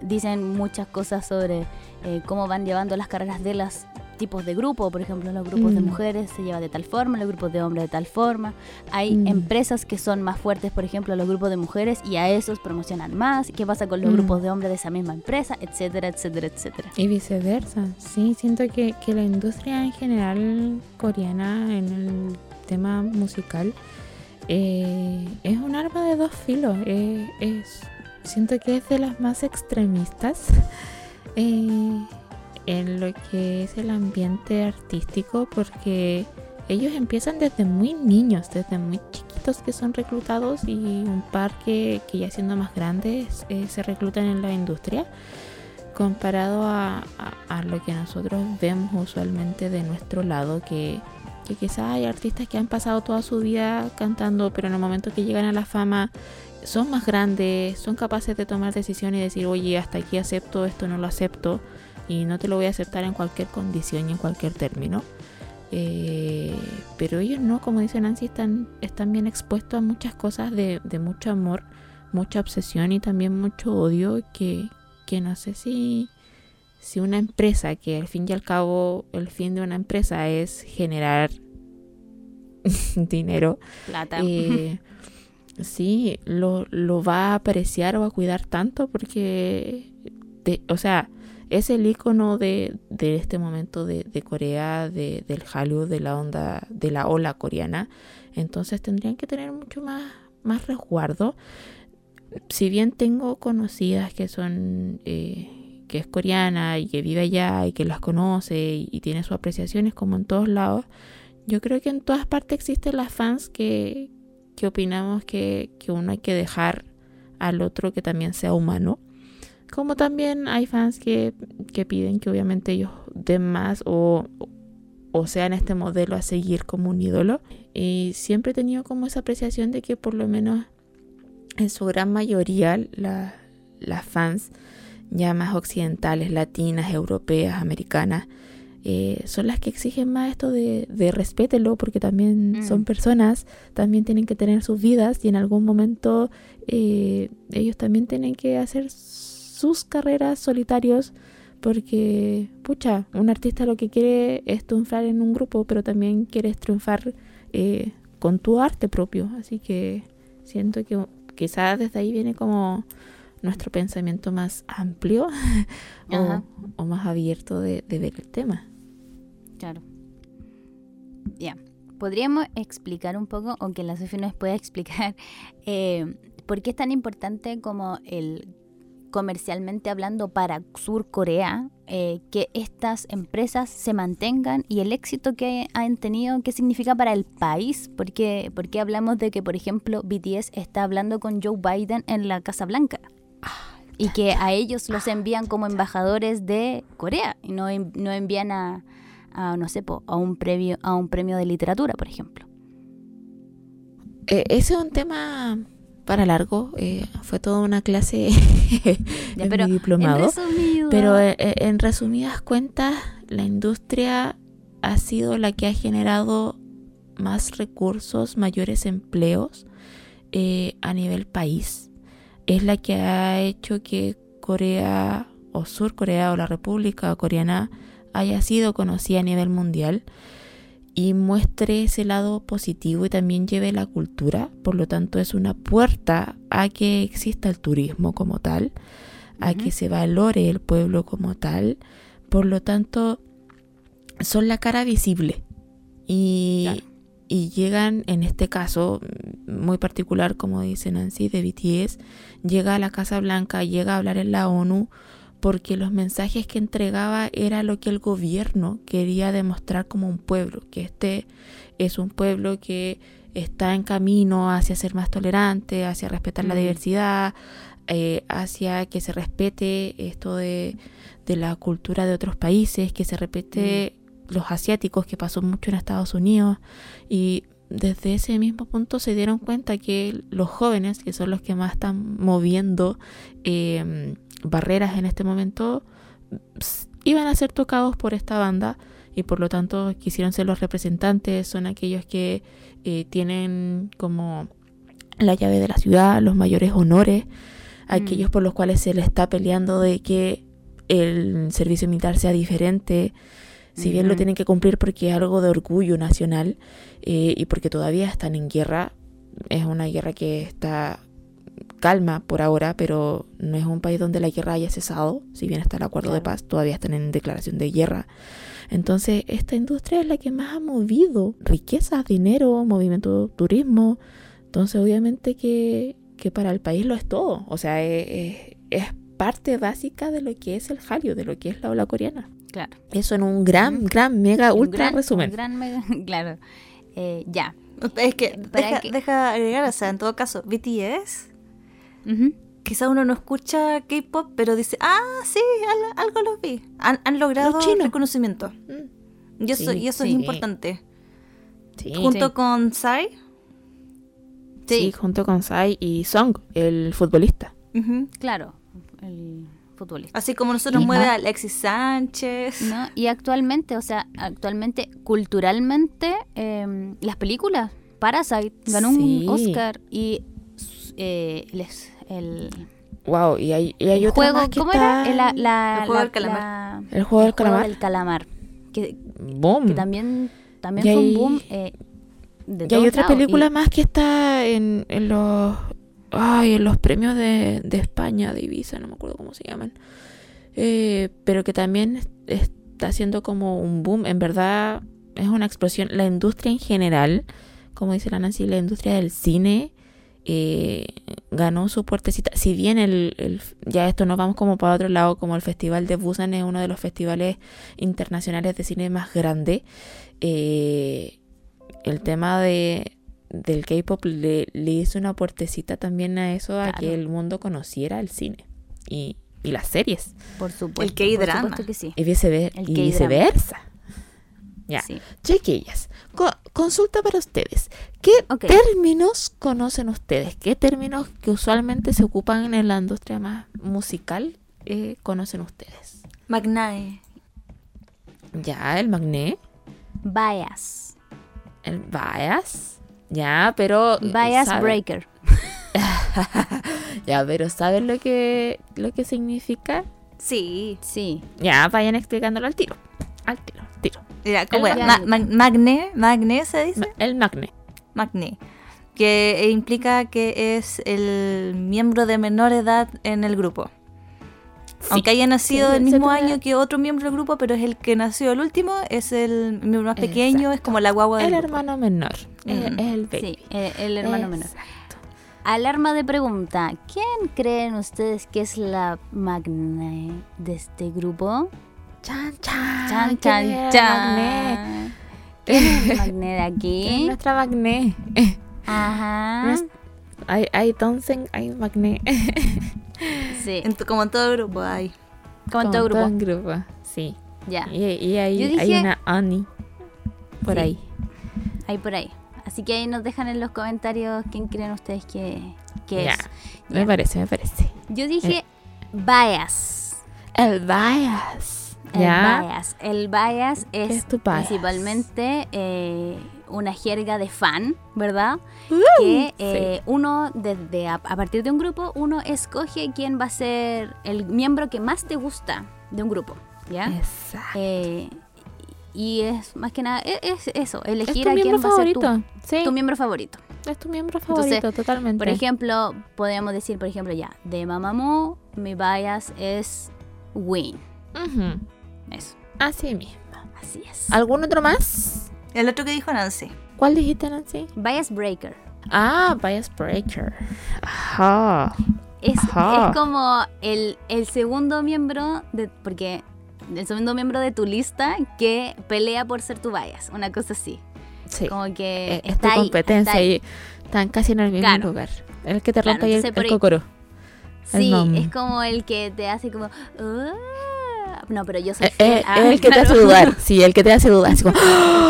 S3: dicen muchas cosas sobre eh, cómo van llevando las carreras de los tipos de grupo, por ejemplo, los grupos de
S1: Mm.
S3: mujeres se lleva de tal forma, los grupos de hombres de tal forma. Hay
S1: Mm.
S3: empresas que son más fuertes, por ejemplo, los grupos de mujeres y a esos promocionan más. ¿Qué pasa con los
S1: Mm.
S3: grupos de hombres de esa misma empresa? Etcétera, etcétera, etcétera.
S1: Y viceversa. Sí, siento que, que la industria en general coreana en el tema musical eh, es un arma de dos filos. Eh, siento que es de las más extremistas eh, en lo que es el ambiente artístico porque ellos empiezan desde muy niños, desde muy chiquitos que son reclutados y un par que, que ya siendo más grandes eh, se reclutan en la industria comparado a, a- a lo que nosotros vemos usualmente de nuestro lado, que, porque quizás hay artistas que han pasado toda su vida cantando, pero en el momento que llegan a la fama son más grandes, son capaces de tomar decisiones y decir, oye, hasta aquí acepto, esto no lo acepto, y no te lo voy a aceptar en cualquier condición y en cualquier término. Eh, pero ellos no, como dice Nancy, están, están bien expuestos a muchas cosas de, de mucho amor, mucha obsesión y también mucho odio que, que no sé si, si una empresa, que al fin y al cabo el fin de una empresa es generar dinero,
S3: Plata.
S1: eh, sí, lo, lo va a apreciar o a cuidar tanto porque, de- o sea, es el icono de, de este momento de, de Corea, de, del Hallyu, de la onda, de la ola coreana. Entonces tendrían que tener mucho más, más resguardo. Si bien tengo conocidas que son, eh, que es coreana y que vive allá y que las conoce y, tiene sus apreciaciones como en todos lados, yo creo que en todas partes existen las fans que, que opinamos que, que uno hay que dejar al otro que también sea humano. Como también hay fans que, que piden que obviamente ellos den más o, o sean este modelo a seguir como un ídolo. Y siempre he tenido como esa apreciación de que por lo menos en su gran mayoría la- las fans ya más occidentales, latinas, europeas, americanas, eh, son las que exigen más esto de, de respételo porque también
S3: Mm.
S1: son personas, también tienen que tener sus vidas y en algún momento eh, ellos también tienen que hacer sus carreras solitarios porque, pucha, un artista lo que quiere es triunfar en un grupo, pero también quieres triunfar eh, con tu arte propio. Así que siento que quizás desde ahí viene como nuestro pensamiento más amplio o, o más abierto de, de ver el tema.
S3: Claro. Ya. ¿Podríamos explicar un poco, o que la Sofía nos pueda explicar, eh, por qué es tan importante como el comercialmente hablando para Sur Corea, eh, que estas empresas se mantengan y el éxito que han tenido, qué significa para el país? ¿Por qué, por qué hablamos de que, por ejemplo, BTS está hablando con Joe Biden en la Casa Blanca? Y que a ellos los envían como embajadores de Corea y no, no envían a, a, no sé, a un premio, a un premio de literatura, por ejemplo.
S1: Eh, ese es un tema para largo. eh, fue toda una clase
S3: Ya,
S1: en
S3: pero
S1: mi diplomado.
S3: En resumido,
S1: Pero eh, en resumidas cuentas, la industria ha sido la que ha generado más recursos, mayores empleos a nivel país. Es la que ha hecho que Corea o Sur Corea o la República Coreana haya sido conocida a nivel mundial y muestre ese lado positivo y también lleve la cultura. Por lo tanto, es una puerta a que exista el turismo como tal a que se valore el pueblo como tal. Por lo tanto, son la cara visible. Y,
S3: Claro.
S1: Y llegan, en este caso muy particular, como dice Nancy, de BTS, llega a la Casa Blanca, llega a hablar en la ONU, porque los mensajes que entregaba era lo que el gobierno quería demostrar como un pueblo, que este es un pueblo que está en camino hacia ser más tolerante, hacia respetar la
S3: Mm.
S1: diversidad, eh, hacia que se respete esto de, de la cultura de otros países, que se respete los asiáticos, que pasó mucho en Estados Unidos. Y desde ese mismo punto se dieron cuenta que los jóvenes, que son los que más están moviendo eh, barreras en este momento, iban a ser tocados por esta banda y por lo tanto quisieron ser los representantes, son aquellos que eh, tienen como la llave de la ciudad, los mayores honores, aquellos por los cuales se le está peleando de que el servicio militar sea diferente, si bien lo tienen que cumplir porque es algo de orgullo nacional eh, y porque todavía están en guerra, es una guerra que está calma por ahora, pero no es un país donde la guerra haya cesado, si bien está el acuerdo de paz, todavía están en declaración de guerra. Entonces, esta industria es la que más ha movido riquezas, dinero, movimiento, turismo. Entonces, obviamente que, que para el país lo es todo. O sea, es, es- es parte básica de lo que es el Hallyu, de lo que es la ola coreana.
S3: Claro.
S1: Eso en un gran, gran, mega,
S3: Un
S1: ultra
S3: gran-
S1: resumen.
S3: un gran mega- claro. Eh, ya.
S2: Es que deja,
S3: que-
S2: deja agregar, o sea, en todo caso, BTS,
S3: Ujú.
S2: quizá uno no escucha K-pop, pero dice, ah, sí, al- algo los vi. Han, han logrado reconocimiento.
S1: Mm.
S2: Y eso,
S1: Sí,
S2: y eso
S1: sí.
S2: es importante.
S1: Sí,
S2: junto
S1: sí.
S2: con Psy.
S1: Sí, junto con Sai y Song, el futbolista.
S3: Claro, el futbolista.
S2: Así como nosotros
S1: Y
S2: mueve a Alexis Sánchez.
S3: ¿no? Y actualmente, o sea, actualmente, culturalmente, eh, las películas, Parasite ganó
S1: Sí.
S3: un Oscar y eh, les- el,
S1: Wow, y hay, y hay
S3: el
S1: otra
S3: juego,
S1: más que
S3: ¿cómo
S1: está...
S3: era? La, la-
S2: El juego
S3: la-
S2: del calamar.
S3: la-
S1: El juego del
S3: el
S1: calamar.
S3: del calamar, que,
S1: Boom.
S3: que también, también
S1: Y
S3: fue
S1: hay-
S3: un boom. eh, de
S1: Y hay otra
S3: lados.
S1: película
S3: Y-
S1: más que está en, en los ay, en los premios de, de España, de Ibiza, no me acuerdo cómo se llaman. Eh, pero que también es- está haciendo como un boom. En verdad es una explosión. La industria en general, como dice la Nancy, la industria del cine eh, ganó su puertecita. Si bien el, el- ya esto nos vamos como para otro lado, como el Festival de Busan es uno de los festivales internacionales de cine más grande, eh, el tema de del K-pop le, le hizo una puertecita también a eso, a que el mundo conociera el cine y, y las series
S3: Por supuesto.
S2: K-drama.
S3: Por supuesto que sí.
S1: y, vicever-
S3: El
S1: y
S3: K-drama.
S1: viceversa. Ya,
S3: sí.
S1: chiquillas, co- consulta para ustedes. ¿Qué términos conocen ustedes? ¿Qué términos que usualmente se ocupan en la industria más musical eh, conocen ustedes?
S2: Magnae.
S1: Ya, el magné,
S3: Bias.
S1: el bias, ya, pero...
S3: Bias
S1: ¿saben?
S3: breaker.
S1: Ya, pero ¿saben lo que, lo que significa?
S2: Sí.
S3: Sí.
S1: Ya, vayan explicándolo al tiro. Al tiro, tiro.
S2: Mira, ¿cómo
S1: El
S2: era?
S3: magnae.
S2: Ma- ma- magné, magné se dice.
S1: Ma- El magné.
S2: Magné. Que eh, implica que es el miembro de menor edad en el grupo. Aunque haya nacido
S1: Sí,
S2: el mismo año que otro miembro del grupo, pero es el que nació el último, es el miembro más pequeño, es como la guagua del
S1: El
S2: grupo.
S1: hermano menor. Es el baby.
S3: Sí, el, el hermano menor.
S1: Exacto.
S3: Alarma de pregunta. ¿Quién creen ustedes que es la magna de este grupo?
S1: Chan, chan.
S3: Chan,
S1: ¿quién
S3: chan,
S1: el
S3: chan. ¿Quién es el magné de
S1: ¿Quién es
S3: aquí?
S1: nuestra magné?
S3: Ajá.
S1: Hay, hay Donsen, hay magné.
S3: Sí,
S2: En tu- como en todo grupo hay.
S3: como en todo grupo.
S1: en grupo, sí.
S3: Ya,
S1: Y, y hay
S3: dije-
S1: una Annie. Por
S3: Sí.
S1: ahí.
S3: ahí por ahí. Así que ahí nos dejan en los comentarios quién creen ustedes que, que
S1: Ya.
S3: es.
S1: Me
S3: Ya.
S1: parece, me parece.
S3: Yo dije bias.
S1: El bias.
S3: El
S1: ya.
S3: bias. El bias es,
S1: es tu bias?
S3: principalmente eh, una jerga de fan, ¿verdad? que eh, uno, desde a, a partir de un grupo, uno escoge quién va a ser el miembro que más te gusta de un grupo, ¿ya?
S1: Exacto.
S3: Eh, y es más que nada, e- es, eso,
S1: es
S3: elegir
S1: tu
S3: a quién va a ser tu.
S1: Sí,
S3: tu miembro favorito.
S1: es tu miembro
S3: Entonces,
S1: favorito, totalmente.
S3: Por ejemplo, podríamos decir, por ejemplo, ya, de Mamamoo, mi bias es Win.
S1: Ujú.
S3: Eso,
S1: Así mismo.
S3: así es.
S1: ¿Algún otro más?
S2: El otro que dijo Nancy.
S1: ¿Cuál dijiste, Nancy?
S3: Bias Breaker.
S1: Ah, Bias Breaker. Ajá.
S3: Es,
S1: Ajá.
S3: es como el, el segundo miembro, de, porque el segundo miembro de tu lista que pelea por ser tu bias, una cosa así.
S1: Sí.
S3: Como que
S1: Eh, es
S3: está
S1: tu
S3: ahí,
S1: competencia
S3: está ahí.
S1: y están casi en el mismo
S3: Claro.
S1: lugar. El que te
S3: Claro,
S1: rompe ahí el, el cocoro.
S3: Sí, es como el que te hace como... "Ah". No, pero yo soy
S1: Eh,
S3: fiel.
S1: eh,
S3: Ah,
S1: el que te hace dudar. Sí, el que te hace dudar. Como,
S3: El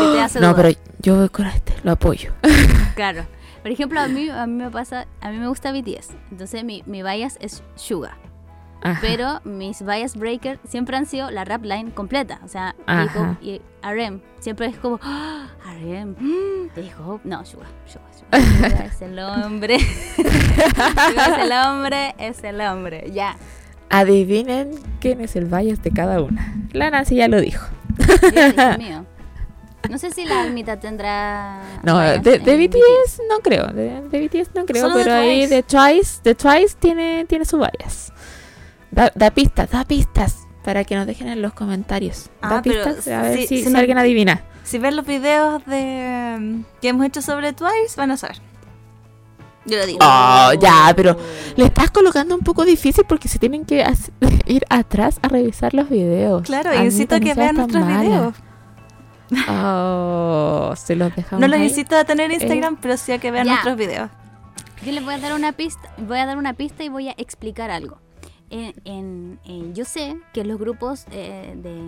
S3: que te hace
S1: no,
S3: dudar.
S1: pero yo voy con este, lo apoyo.
S3: Claro. Por ejemplo, a mí, a mí me pasa, a mí me gusta BTS. Entonces mi, mi bias es Suga.
S1: Ajá.
S3: Pero mis bias breaker siempre han sido la rap line completa. O sea, y RM. Siempre es como, ¡Ah! RM, J-Hope. No, Suga, Suga, Suga. Suga es el hombre. Suga es el hombre, es el hombre. Ya.
S1: Adivinen quién es el bias de cada una. La Nancy ya lo dijo.
S3: Dije mío. No sé si la almita tendrá.
S1: No,
S3: bias
S1: de, BTS no creo. De, de BTS no creo,
S2: Solo de
S1: pero ahí
S2: Twice.
S1: de Twice, de Twice tiene, tiene su bias. Da, da pistas, da pistas para que nos dejen en los comentarios. Da
S2: Ah, pero
S1: pistas a ver si, alguien adivina.
S2: Si ven los videos de que hemos hecho sobre Twice, van a saber. Yo lo digo.
S1: Oh, ya, pero le estás colocando un poco difícil porque se tienen que ir atrás a revisar los videos.
S2: Claro,
S1: Admito,
S2: incito a que vean nuestros
S1: mala.
S2: videos.
S1: Oh, se los dejamos
S2: No los
S1: ahí.
S2: incito a tener Instagram, pero sí a que vean
S3: Ya.
S2: nuestros videos.
S3: Yo les voy a dar una pista, voy a dar una pista y voy a explicar algo. En, en- en- yo sé que en los grupos eh, de,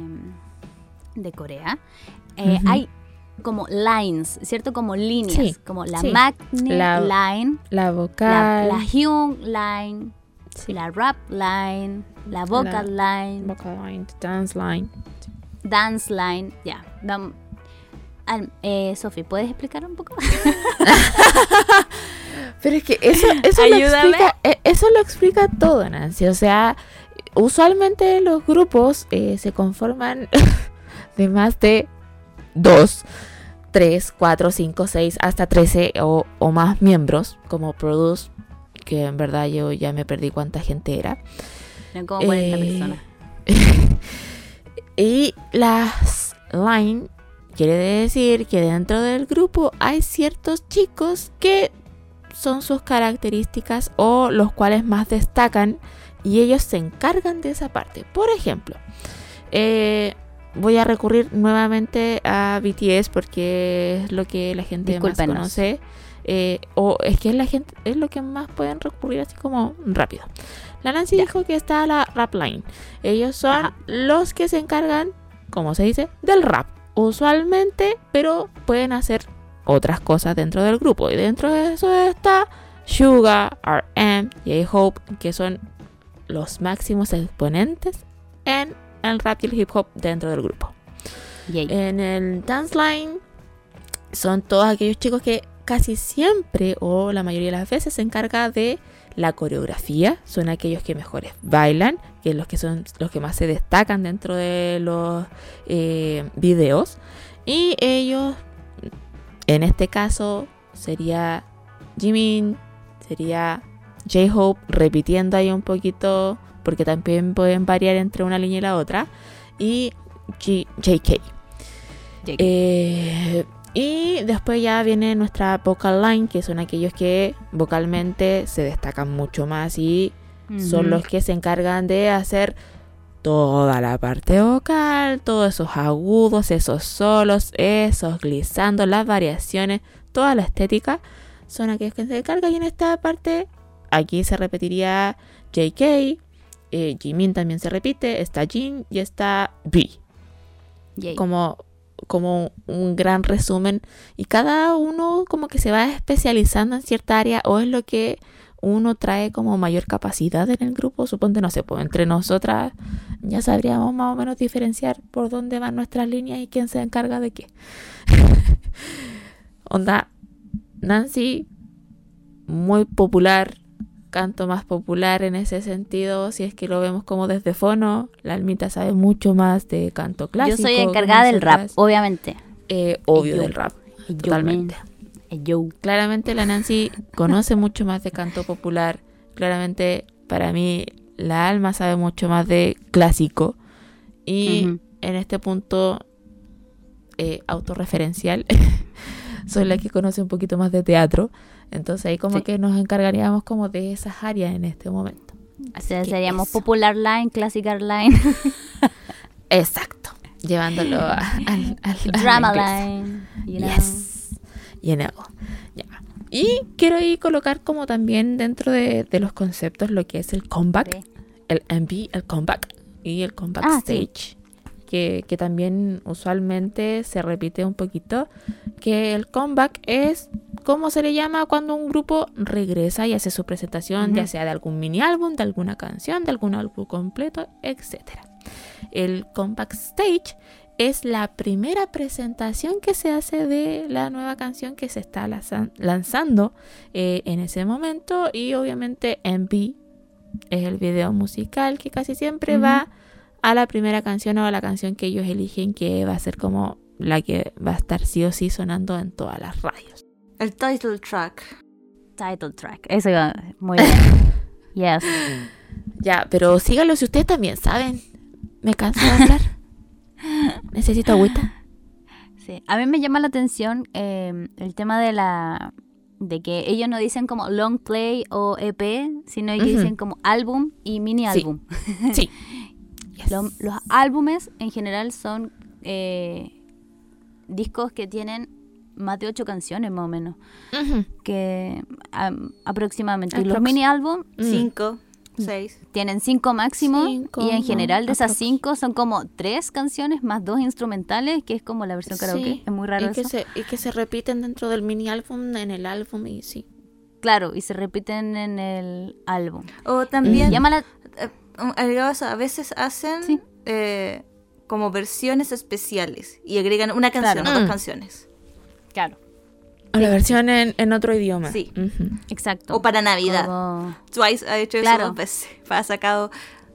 S3: de Corea eh, hay como lines, ¿cierto? Como líneas,
S1: Sí,
S3: como la
S1: sí.
S3: magnet
S1: La-
S3: line,
S1: La
S3: la,
S1: vocal.
S3: la Hyun line,
S1: sí,
S3: la rap line, la vocal line,
S1: vocal line, dance line.
S3: dance line, ya. Al- eh, Sofi, ¿puedes explicar un poco?
S1: Pero es que eso, eso, lo explica, eh, eso lo explica todo, Nancy. O sea, usualmente los grupos eh, se conforman de más de dos, tres, cuatro, cinco, seis, hasta trece o, o más miembros, como Produce, que en verdad yo ya me perdí cuánta gente era.
S3: Eran como 40
S1: Eh,
S3: personas.
S1: y las line quiere decir que dentro del grupo hay ciertos chicos que son sus características o los cuales más destacan y ellos se encargan de esa parte. Por ejemplo, eh, voy a recurrir nuevamente a BTS porque es lo que la gente más conoce. eh, o es que es la gente es lo que más pueden recurrir así como rápido. La Nancy
S3: Ya.
S1: dijo que está la rap line. Ellos son
S3: Ajá.
S1: los que se encargan, como se dice, del rap. Usualmente, pero pueden hacer otras cosas dentro del grupo. Y dentro de eso está Suga, RM, J-Hope, que son los máximos exponentes en el rap y el hip hop dentro del grupo.
S3: Yay.
S1: En el dance line son todos aquellos chicos que casi siempre o la mayoría de las veces se encarga de la coreografía. Son aquellos que mejores bailan, que los que son los que más se destacan dentro de los eh, videos. Y ellos, en este caso, sería Jimin, sería J-Hope, repitiendo ahí un poquito, porque también pueden variar entre una línea y la otra. Y G- JK.
S3: Yay.
S1: Eh, y después ya viene nuestra vocal line, que son aquellos que vocalmente se destacan mucho más y son los que se encargan de hacer toda la parte vocal, todos esos agudos, esos solos, esos glissando, las variaciones, toda la estética, son aquellos que se encargan y en esta parte aquí se repetiría JK, eh, Jimin también se repite, está Jin y está B
S3: Yay.
S1: como, como un gran resumen y cada uno como que se va especializando en cierta área o es lo que uno trae como mayor capacidad en el grupo, suponte, no sé, pues entre nosotras ya sabríamos más o menos diferenciar por dónde van nuestras líneas y quién se encarga de qué. Onda, Nancy, muy popular, canto más popular en ese sentido, si es que lo vemos como desde fono, la almita sabe mucho más de canto clásico.
S3: Yo soy encargada del rap, obviamente.
S1: Eh, obvio
S3: yo.
S1: del rap,
S3: Yo,
S1: totalmente.
S3: Yo.
S1: Claramente la Nancy conoce mucho más de canto popular. Claramente para mí la alma sabe mucho más de clásico. Y en este punto eh, autorreferencial soy la que conoce un poquito más de teatro. Entonces ahí como
S3: Sí.
S1: que nos encargaríamos como de esas áreas en este momento.
S3: O sea,
S1: que
S3: seríamos
S1: eso.
S3: popular line, classical line,
S1: Exacto. Llevándolo a- al,
S3: drama line. You know.
S1: Yes. You know. Ya. Y quiero ahí colocar como también dentro de, de los conceptos lo que es el comeback, el MV, el comeback y el comeback
S3: Ah, sí.
S1: Que, que también usualmente se repite un poquito. Que el comeback es como se le llama cuando un grupo regresa y hace su presentación, ya sea de algún mini álbum, de alguna canción, de algún álbum completo, etcétera. El comeback stage es la primera presentación que se hace de la nueva canción que se está lanzan- lanzando eh, en ese momento y obviamente MV es el video musical que casi siempre va a la primera canción o a la canción que ellos eligen que va a ser como la que va a estar sí o sí sonando en todas las radios.
S2: El title track.
S3: Title track. Eso iba muy bien. Yes.
S1: Ya, pero síganlo si ustedes también saben. Me canso de hablar. Necesito agüita.
S3: Sí. A mí me llama la atención eh, el tema de la de que ellos no dicen como long play o EP, sino que dicen como álbum y mini
S1: Sí.
S3: álbum.
S1: Sí. Yes.
S3: Lo- los álbumes en general son eh, discos que tienen más de ocho canciones más o menos,
S1: Ujú.
S3: que am, aproximadamente. Y los
S1: Aprox.
S3: mini álbum,
S1: Mm.
S2: Cinco. Seis.
S3: Tienen cinco máximo
S1: Cinco,
S3: y en
S1: ¿no?
S3: general de esas
S1: Aprox.
S3: cinco son como tres canciones más dos instrumentales, que es como la versión karaoke.
S1: Sí,
S3: Es muy raro
S1: y que,
S3: eso.
S1: se, y que se repiten dentro del mini álbum, en el álbum y sí.
S3: Claro, y se repiten en el álbum.
S2: O también,
S3: Llama la...
S2: eh, um, agregado a eso, a veces hacen
S3: Sí.
S2: eh, como versiones especiales y agregan una canción
S3: Claro.
S2: o dos
S1: Mm.
S2: canciones.
S3: Claro,
S1: O la versión en, en otro idioma.
S2: Sí.
S3: Exacto.
S2: O para Navidad.
S3: Como-
S2: Twice ha hecho
S3: Claro.
S2: eso dos veces. Ha sacado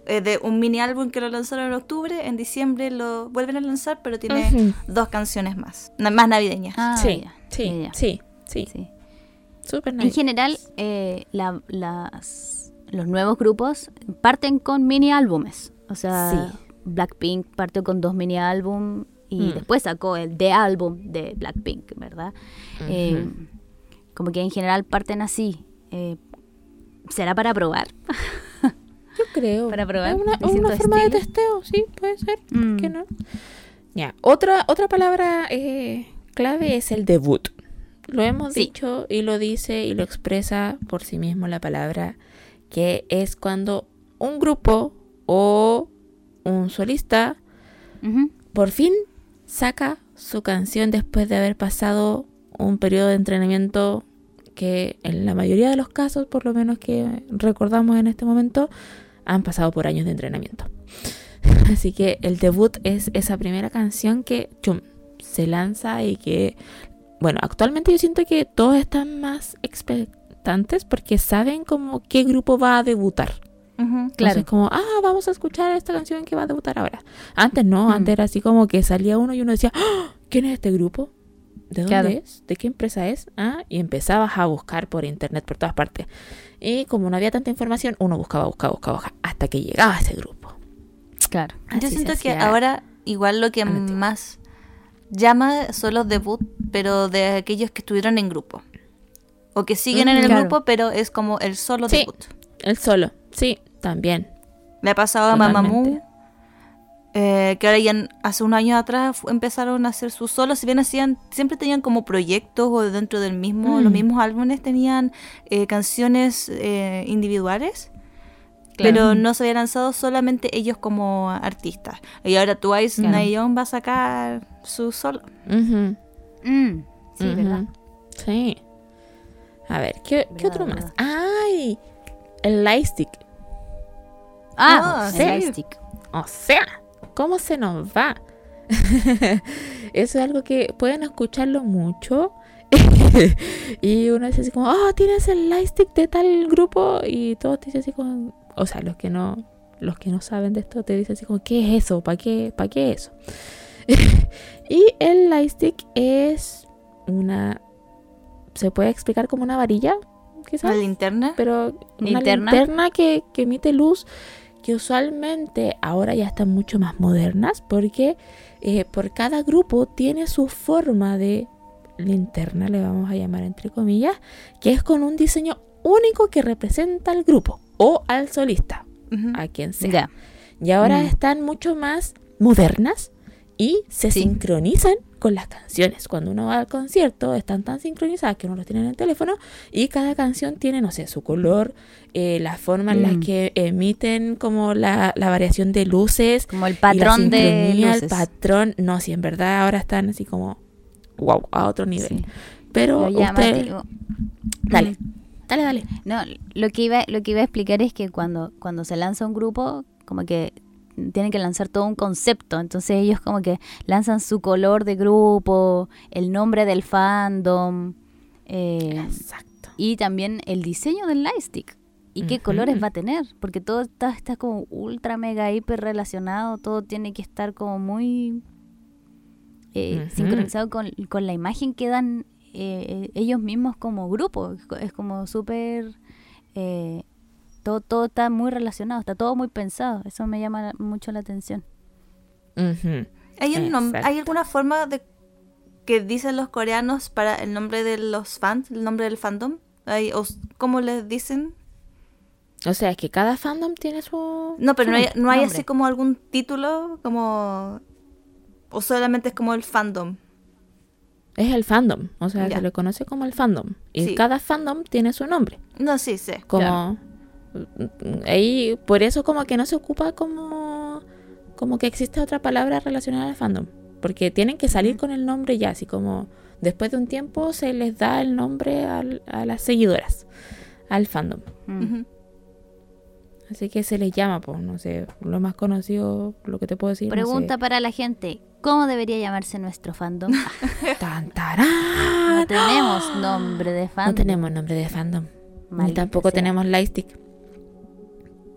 S2: eh, de un mini álbum que lo lanzaron en octubre, en diciembre lo vuelven a lanzar, pero tiene dos canciones más, na- más navideñas.
S3: Ah,
S1: sí,
S3: ya,
S1: sí,
S3: ya,
S1: sí, sí,
S3: Sí.
S1: Súper
S3: En general, eh, la- las, los nuevos grupos parten con mini álbumes. O sea,
S1: Sí.
S3: Blackpink partió con dos mini álbum y
S1: Mm.
S3: después sacó el The Album de Blackpink, ¿verdad? Eh, como que en general parten así. Eh, ¿Será para probar?
S1: Yo creo.
S3: para probar
S1: Es una, forma de testeo, sí, puede ser. ¿Por
S3: Mm.
S1: qué no? Ya, otra, otra palabra eh, clave es el debut. Lo hemos
S3: Sí.
S1: dicho y lo dice y lo expresa por sí mismo la palabra, que es cuando un grupo o un solista por fin saca su canción después de haber pasado un periodo de entrenamiento que en la mayoría de los casos, por lo menos que recordamos en este momento, han pasado por años de entrenamiento. Así que el debut es esa primera canción que chum, se lanza y que, bueno, actualmente yo siento que todos están más expectantes porque saben como qué grupo va a debutar.
S3: Claro.
S1: Entonces, como, ah, vamos a escuchar esta canción que va a debutar ahora. Antes no,
S3: Mm.
S1: antes era así como que salía uno y uno decía, "Ah, ¿quién es este grupo? ¿De dónde
S3: Claro.
S1: es? ¿De qué empresa es? Ah, y empezabas a buscar por internet por todas partes. Y como no había tanta información, uno buscaba, buscaba, buscaba, buscaba, hasta que llegaba a ese grupo.
S3: Claro.
S2: Yo
S1: Así
S2: siento que ahora igual lo que más llama son los debut, pero de aquellos que estuvieron en grupo. O que siguen en
S1: Ujú.
S2: el
S3: Claro.
S2: grupo, pero es como el solo
S1: Sí.
S2: debut.
S1: El solo, sí, también.
S2: Le ha pasado a. Mamamoo, eh, que ahora ya hace unos años atrás empezaron a hacer sus solos, si bien hacían, siempre tenían como proyectos o dentro del mismo,
S1: Mm.
S2: los mismos álbumes tenían eh, canciones eh, individuales.
S3: Claro.
S2: Pero no se había lanzado solamente ellos como artistas. Y ahora Twice
S3: Claro.
S2: Nayeon va a sacar su solo.
S3: Mm, sí. ¿verdad?
S1: Sí. A ver, ¿qué, ¿qué
S3: Verdad,
S1: otro más? ¡Ay! El lightstick.
S3: Ah,
S2: Ah,
S3: el lightstick.
S1: O sea, ¿cómo se nos va? Eso es algo que pueden escucharlo mucho. y uno dice así como, oh, tienes el lightstick de tal grupo. Y todos te dicen así como, o sea, los que no, los que no saben de esto te dicen así como, ¿qué es eso? ¿Para qué, ¿Para qué eso? y el lightstick es una, se puede explicar como una varilla, quizás
S2: La linterna.
S1: pero una
S3: ¿Linterna?
S1: linterna que, que emite luz que usualmente ahora ya están mucho más modernas porque eh, por cada grupo tiene su forma de linterna, le vamos a llamar entre comillas, que es con un diseño único que representa al grupo o al solista, a quien sea.
S3: Ya.
S1: Y ahora
S3: Mm.
S1: están mucho más modernas y se
S3: Sí.
S1: sincronizan con las canciones. Cuando uno va al concierto, están tan sincronizadas que uno los tiene en el teléfono y cada canción tiene, no sé, su color, eh, la forma en la
S3: Mm.
S1: que emiten como la, la variación de luces.
S3: Como el
S1: la
S3: patrón de luces.
S1: El patrón, no, si en verdad ahora están así como, wow, a otro nivel.
S3: Sí.
S1: Pero
S3: Lo
S1: usted,
S3: llamativo.
S1: dale,
S3: Mm.
S1: dale, dale.
S3: No, lo que iba, lo que iba a explicar es que cuando, cuando se lanza un grupo, como que tienen que lanzar todo un concepto. Entonces ellos como que lanzan su color de grupo, el nombre del fandom eh,
S1: Exacto.
S3: y también el diseño del lightstick. ¿Y qué colores va a tener? Porque todo está, está como ultra, mega, hiper relacionado. Todo tiene que estar como muy eh, sincronizado con, con la imagen que dan eh, ellos mismos como grupo. Es co- Es como súper... todo, todo está muy relacionado, está todo muy pensado. Eso me llama la- mucho la atención.
S2: ¿Hay, un. ¿Hay alguna forma de que dicen los coreanos para el nombre de los fans, el nombre del fandom? ¿Hay, ¿Cómo les dicen?
S1: O sea, es que cada fandom tiene su...
S2: No, pero
S1: su
S2: no hay, no hay así como algún título, como... O solamente es como el fandom.
S1: Es el fandom, o sea,
S2: Ya.
S1: se le conoce como el fandom. Y
S2: Sí.
S1: cada fandom tiene su nombre.
S2: No, sí, sé.
S1: Como,
S3: Claro.
S1: Ahí, por eso como que no se ocupa como, como que existe otra palabra relacionada al fandom. Porque tienen que salir con el nombre ya, así como después de un tiempo se les da el nombre al- a las seguidoras, al fandom.
S3: Mm.
S2: Ujú.
S1: Así que se les llama, pues, no sé, lo más conocido, lo que te puedo decir. no sé.
S3: Pregunta para la gente, ¿cómo debería llamarse nuestro fandom? Ah,
S1: Tan, tarán.
S3: no tenemos nombre de fandom.
S1: No tenemos nombre de fandom. Ni
S3: Maldita
S1: tampoco
S3: sea.
S1: tenemos lightstick.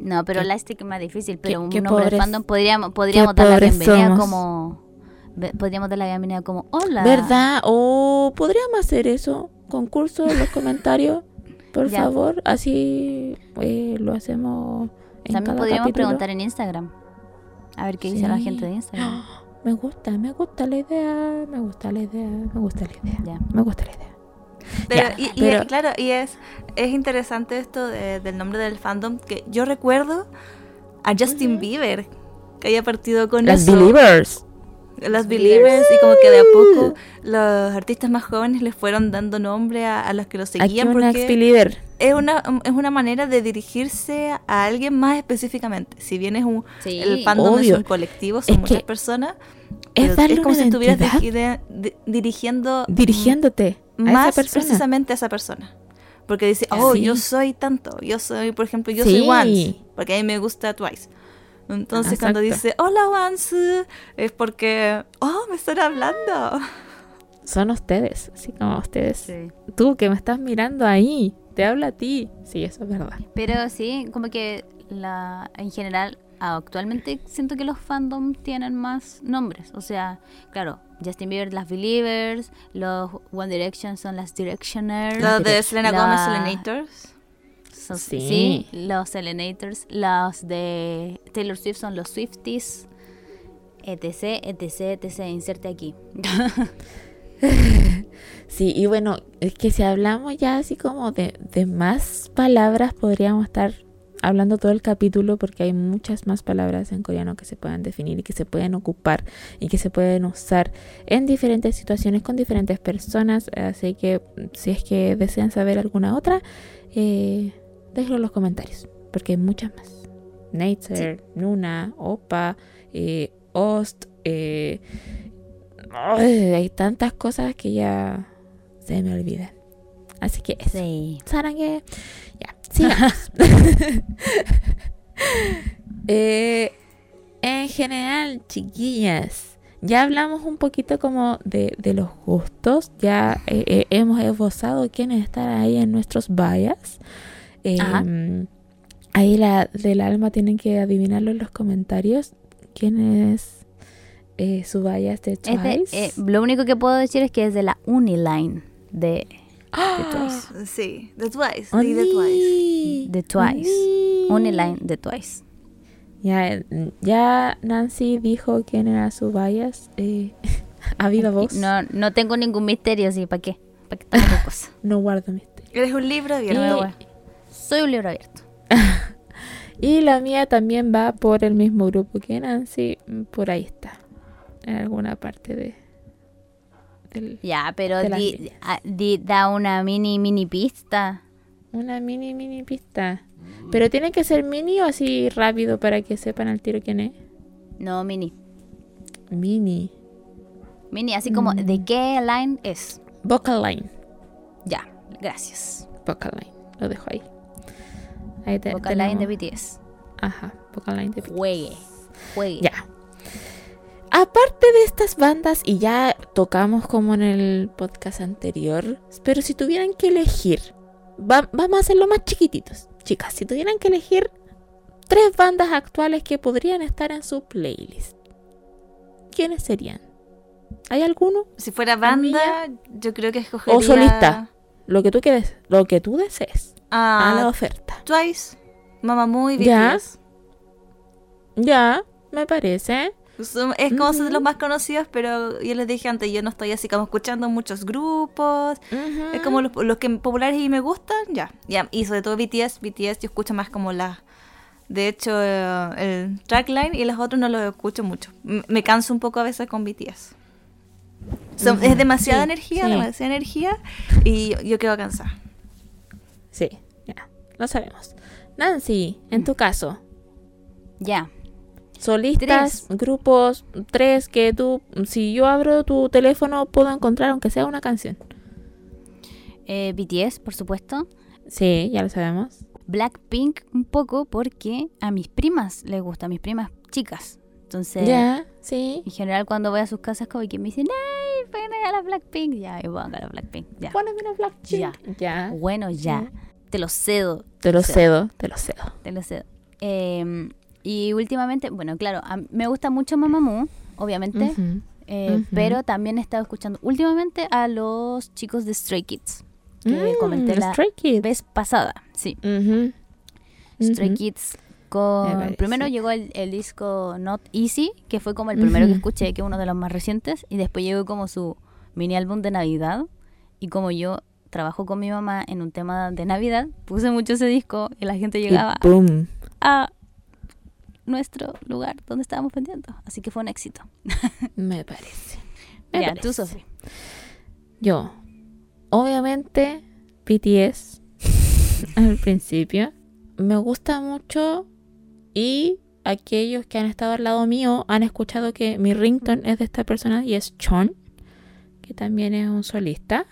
S3: No, pero Lightstick es más difícil. Pero un nombre
S1: pobres-
S3: fandom podríamos, podríamos dar la bienvenida
S1: somos.
S3: como. Podríamos dar la bienvenida como hola.
S1: ¿Verdad? O podríamos hacer eso. Concurso en los comentarios. Por
S3: Ya.
S1: favor. Así eh, lo hacemos en
S3: También
S1: cada
S3: podríamos
S1: capítulo.
S3: preguntar en Instagram. A ver qué dice la gente de Instagram.
S1: Me gusta, me gusta la idea. Me gusta la idea. Me gusta la idea.
S3: Ya.
S1: Me gusta la idea.
S2: Pero, y,
S1: pero-
S2: claro, y es, es interesante esto de- del nombre del fandom, que yo recuerdo a Justin. Bieber, que haya partido con
S1: Las
S2: eso.
S1: Believers.
S2: Las
S3: Believers.
S2: Y como que de a poco los artistas más jóvenes les fueron dando nombre a, a los que lo
S1: Aquí
S2: seguían, porque
S1: believer.
S2: es una, es una manera de dirigirse a alguien más específicamente. Si bien es un,
S3: Sí.
S2: el fandom
S1: obvio.
S2: es un colectivo, son
S1: Es
S2: muchas personas,
S1: Es
S2: es como si estuvieras
S1: identidad.
S2: di- di- dirigiendo
S1: Dirigiéndote
S2: más precisamente a esa persona. Porque dice, oh,
S1: Sí.
S2: yo soy tanto, yo soy, por ejemplo, yo
S1: Sí.
S2: soy Once, porque a mí me gusta Twice. Entonces cuando
S1: Exacto.
S2: dice, hola Once, es porque, oh, me están hablando.
S1: Son ustedes. Así como ustedes. Tú que me estás mirando ahí. Te habla a ti. Sí, eso es verdad.
S3: Pero sí, como que la en general, actualmente siento que los fandom tienen más nombres. O sea, claro, Justin Bieber, las Believers, los One Direction son las Directioners.
S2: Los de Selena
S3: La-
S2: Gomez, Selenators.
S3: son-
S1: Sí.
S3: sí. los Selenators. Los de Taylor Swift son los Swifties. etc, etc, etc. Inserte aquí.
S1: Sí, y bueno, es que si hablamos ya así como de, de más palabras, podríamos estar hablando todo el capítulo porque hay muchas más palabras en coreano que se pueden definir y que se pueden ocupar y que se pueden usar en diferentes situaciones con diferentes personas. Así que si es que desean saber alguna otra, eh, déjenlo en los comentarios porque hay muchas más. Nature, Nuna, Opa, eh, Ost, eh, ay, hay tantas cosas que ya se me olvidan. Así que eso.
S3: Sí.
S1: Sarangue. Ya, sigamos. Eh, en general, chiquillas, ya hablamos un poquito como de, de los gustos. Ya eh, eh, hemos esbozado quiénes están ahí en nuestros bias. Eh, ahí la del alma tienen que adivinarlo en los comentarios. ¿Quién es eh, su bias de
S3: Es de-
S1: Twice?
S3: eh, lo único que puedo decir es que es de la Uniline de, de Twice.
S2: Sí, de Twice, sí, de Twice.
S3: De Twice.
S1: Oni.
S3: Uniline de Twice.
S1: Ya, ya Nancy dijo quién era su bias. Eh, a viva voz. No,
S3: No, no tengo ningún misterio, así, ¿para qué? ¿Para qué cosa?
S1: guardo misterio.
S2: Eres un libro abierto.
S3: No,
S1: Y-.
S3: Soy un libro abierto.
S1: Y la mía también va por el mismo grupo que Nancy. Por ahí está. En alguna parte de. Del-
S3: Ya, pero di- ah, di- da una mini, mini pista.
S1: Una mini, mini pista. Pero tiene que ser mini o así rápido para que sepan al tiro quién es.
S3: No, mini.
S1: Mini.
S3: Mini, así como,
S1: Mm.
S3: ¿de qué line es?
S1: Vocal line.
S3: Ya, gracias.
S1: Vocal line. Lo dejo ahí. Ahí te,
S3: Vocal line de BTS.
S1: Ajá. Vocal line de
S3: Juegue. Juegue.
S1: Ya. Aparte de estas bandas, y ya tocamos como en el podcast anterior, pero si tuvieran que elegir, va- vamos a hacerlo más chiquititos. Chicas, si tuvieran que elegir tres bandas actuales que podrían estar en su playlist, ¿quiénes serían? ¿Hay alguno?
S2: Si fuera banda, yo creo que escogería...
S1: O solista. Lo que tú quieres, lo que tú desees. A la
S2: A
S1: oferta.
S2: Twice, Mamamoo y
S1: Ya.
S2: BTS.
S1: Ya, me parece.
S2: Son- es como son de los más conocidos, pero yo les dije antes, yo no estoy así como escuchando muchos grupos. Es como los, los que populares y me gustan, ya. ya. Y sobre todo BTS, BTS yo escucho más como las... De hecho, eh, el trackline y los otros no los escucho mucho. Me canso un poco a veces con BTS. Es demasiada
S1: Sí,
S2: energía,
S1: sí.
S2: demasiada energía y yo, yo quedo cansada.
S1: Sí, ya, lo sabemos. Nancy, en tu caso,
S3: Ya.
S1: Solistas, grupos, tres que tú, si yo abro tu teléfono, puedo encontrar aunque sea una canción.
S3: Eh, BTS, por supuesto.
S1: Sí, ya lo sabemos.
S3: Blackpink un poco porque a mis primas les gusta, a mis primas chicas. Entonces,
S1: Ya, sí.
S3: en general cuando voy a sus casas como que me dicen, ¡ay, ven a la Blackpink! Ya, yo pongo a la Blackpink, ya.
S1: Póneme una Blackpink.
S3: Ya.
S1: Ya.
S3: Bueno, ya. Te lo cedo,
S1: Te lo
S3: Sí.
S1: cedo, te lo cedo.
S3: te lo cedo. Eh, y últimamente, bueno, claro, a- me gusta mucho Mamamoo, obviamente,
S1: Ujú.
S3: eh,
S1: Ujú.
S3: pero también he estado escuchando últimamente a los chicos de Stray Kids, que
S1: Mm,
S3: comenté la
S1: Stray Kids.
S3: vez pasada, sí.
S1: Ujú.
S3: Stray
S1: Ujú.
S3: Kids con... Primero llegó el, el disco Not Easy, que fue como el primero que escuché, que es uno de los más recientes, y después llegó como su mini álbum de Navidad, y como yo trabajo con mi mamá en un tema de Navidad, puse mucho ese disco y la gente
S1: Y
S3: llegaba
S1: boom.
S3: a nuestro lugar donde estábamos vendiendo. Así que fue un éxito.
S1: Me parece. Me
S3: ya,
S1: parece.
S3: tú, Sofi.
S1: Yo, obviamente, BTS al principio. Me gusta mucho y aquellos que han estado al lado mío han escuchado que mi ringtone es de esta persona y es Chon, que también es un solista.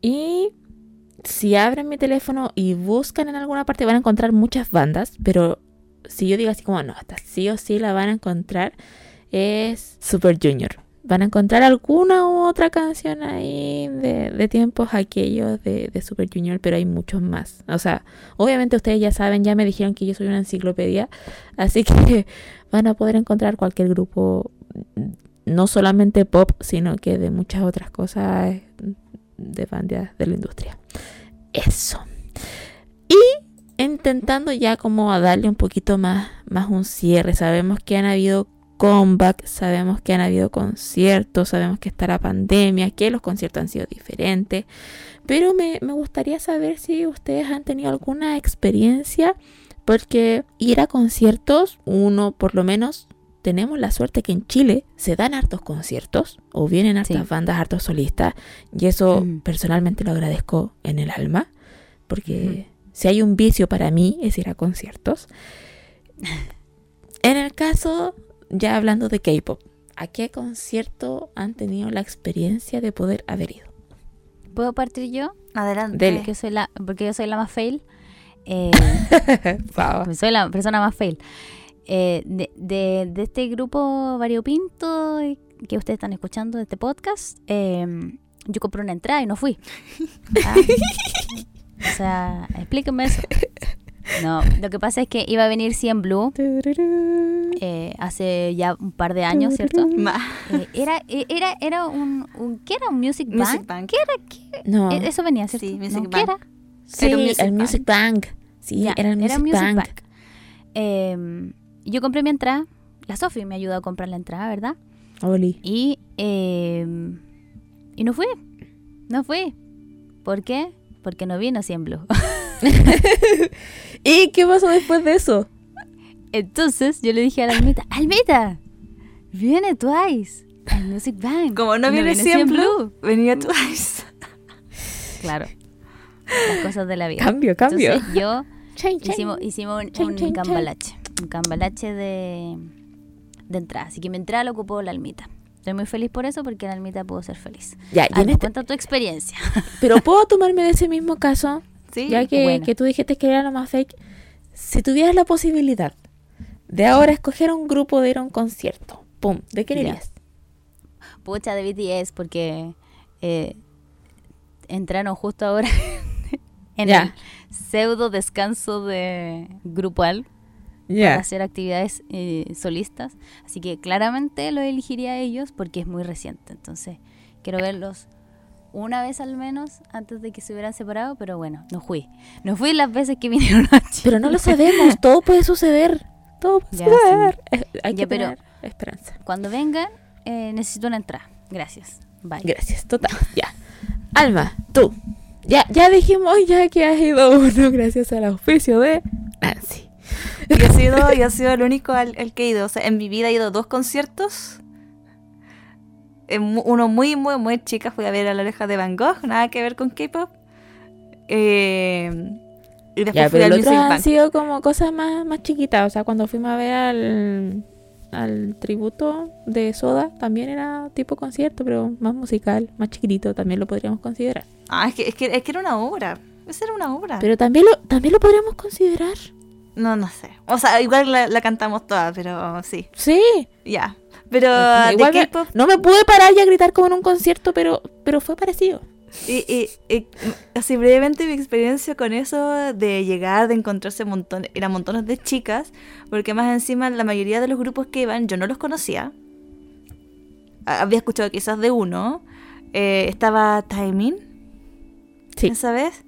S1: Y si abren mi teléfono y buscan en alguna parte van a encontrar muchas bandas, pero si yo digo así como, no, esta sí o sí la van a encontrar, es Super Junior. Van a encontrar alguna u otra canción ahí de, de tiempos aquellos de, de Super Junior, pero hay muchos más. O sea, obviamente ustedes ya saben, ya me dijeron que yo soy una enciclopedia, así que van a poder encontrar cualquier grupo, no solamente pop, sino que de muchas otras cosas de bandas de la industria. Eso. Y intentando ya como a darle un poquito más, más un cierre. Sabemos que han habido comeback, sabemos que han habido conciertos, sabemos que está la pandemia, que los conciertos han sido diferentes. Pero me, me gustaría saber si ustedes han tenido alguna experiencia, porque ir a conciertos, uno por lo menos, tenemos la suerte que en Chile se dan hartos conciertos, o vienen hartas
S3: Sí.
S1: bandas, hartos solistas, y eso
S3: Ujú.
S1: personalmente lo agradezco en el alma, porque si hay un vicio para mí es ir a conciertos. En el caso, ya hablando de K-pop, ¿a qué concierto han tenido la experiencia de poder haber ido?
S3: ¿Puedo partir yo?
S2: Adelante.
S1: Dele.
S3: Porque, soy la, porque yo soy la más fail. Eh,
S1: Wow.
S3: soy la persona más fail. Eh, de, de- de este grupo variopinto que ustedes están escuchando de este podcast, eh, yo compré una entrada y no fui. Ah. O sea, explíquenme eso. No, lo que pasa es que iba a venir 100 Blue eh, hace ya un par de años, ¿cierto?
S2: Ma-
S3: Eh, era, eh, era, era un, un- ¿qué era? ¿Un Music Bank?
S2: Music Bank.
S3: ¿Qué era? ¿Qué?
S1: No.
S3: Eh, Eso venía, ¿cierto?
S2: Sí, Music
S3: ¿No?
S2: Bank.
S3: ¿Qué era?
S1: Sí,
S2: Era un Music
S1: el Music Bank. Sí, era el Music, Bank.
S3: Eh, yo compré mi entrada. La Sofi me ayudó a comprar la entrada, ¿verdad?
S1: Oli.
S3: Y, eh, y no fui. No fui. ¿Por qué? Porque no vino 100 Blue.
S1: ¿Y qué pasó después de eso?
S3: Entonces yo le dije a la Almita, Almita, viene Twice al Music Bank.
S2: Como no viene
S3: vino
S2: 100 Blue, venía Twice.
S3: Claro. Las cosas de la vida.
S1: Cambio, cambio.
S3: Entonces yo
S1: Chain, chain.
S3: hicimos, hicimos un,
S1: Chan,
S3: un cambalache. Un cambalache de, de entrada. Así que mi entrada lo ocupó la Almita. Estoy muy feliz por eso porque la Almita pudo ser feliz.
S1: Ya, y en este-
S3: cuenta tu experiencia.
S1: pero puedo tomarme de ese mismo caso,
S2: Sí.
S1: ya que,
S3: bueno.
S1: que tú dijiste que era lo más fake. Si tuvieras la posibilidad de ahora escoger un grupo de ir a un concierto, pum, ¿de qué irías?
S3: Pucha de BTS porque eh, entraron justo ahora en
S1: Ya.
S3: el pseudo descanso de grupal para
S1: Ya.
S3: hacer actividades eh, solistas. Así que claramente lo elegiría a ellos porque es muy reciente. Entonces quiero verlos una vez al menos antes de que se hubieran separado, pero bueno, no fui. No fui las veces que vinieron a Chile.
S1: Pero no lo sabemos, todo puede suceder. Todo puede
S3: Ya,
S1: suceder. Eh, Hay
S3: Ya,
S1: que
S3: pero-
S1: tener esperanza.
S3: Cuando vengan, eh, necesito una entrada. Gracias. Bye.
S1: Gracias, total. Ya. Alma, tú. Ya, ya dijimos ya que has ido uno gracias al auspicio de Nancy.
S2: Yo he sido, yo he sido el único al, al que he ido. O sea, en mi vida he ido a dos conciertos. Uno muy, muy, muy chica. Fui a ver a la oreja de Van Gogh. Nada que ver con K-pop. Eh, Y después
S1: Ya,
S2: fui al Music
S1: han sido como cosas más, más chiquitas. O sea, cuando fuimos a ver al, al tributo de Soda, también era tipo concierto, pero más musical, más chiquitito, también lo podríamos considerar.
S2: Ah, es que, es, que, es que era una obra. Esa era una obra.
S1: Pero también lo, también lo podríamos considerar.
S2: No, no sé. O sea, igual la, la cantamos toda, pero sí.
S1: Sí.
S2: Ya. Pero
S1: Igual
S2: de
S1: me- no me pude parar y a gritar como en un concierto, pero, pero fue parecido.
S2: Y, y- y, así brevemente mi experiencia con eso de llegar, de encontrarse montón, eran montones de chicas, porque más encima la mayoría de los grupos que iban yo no los conocía. Había escuchado quizás de uno. Eh, estaba Timing
S1: Sí.
S2: esa vez.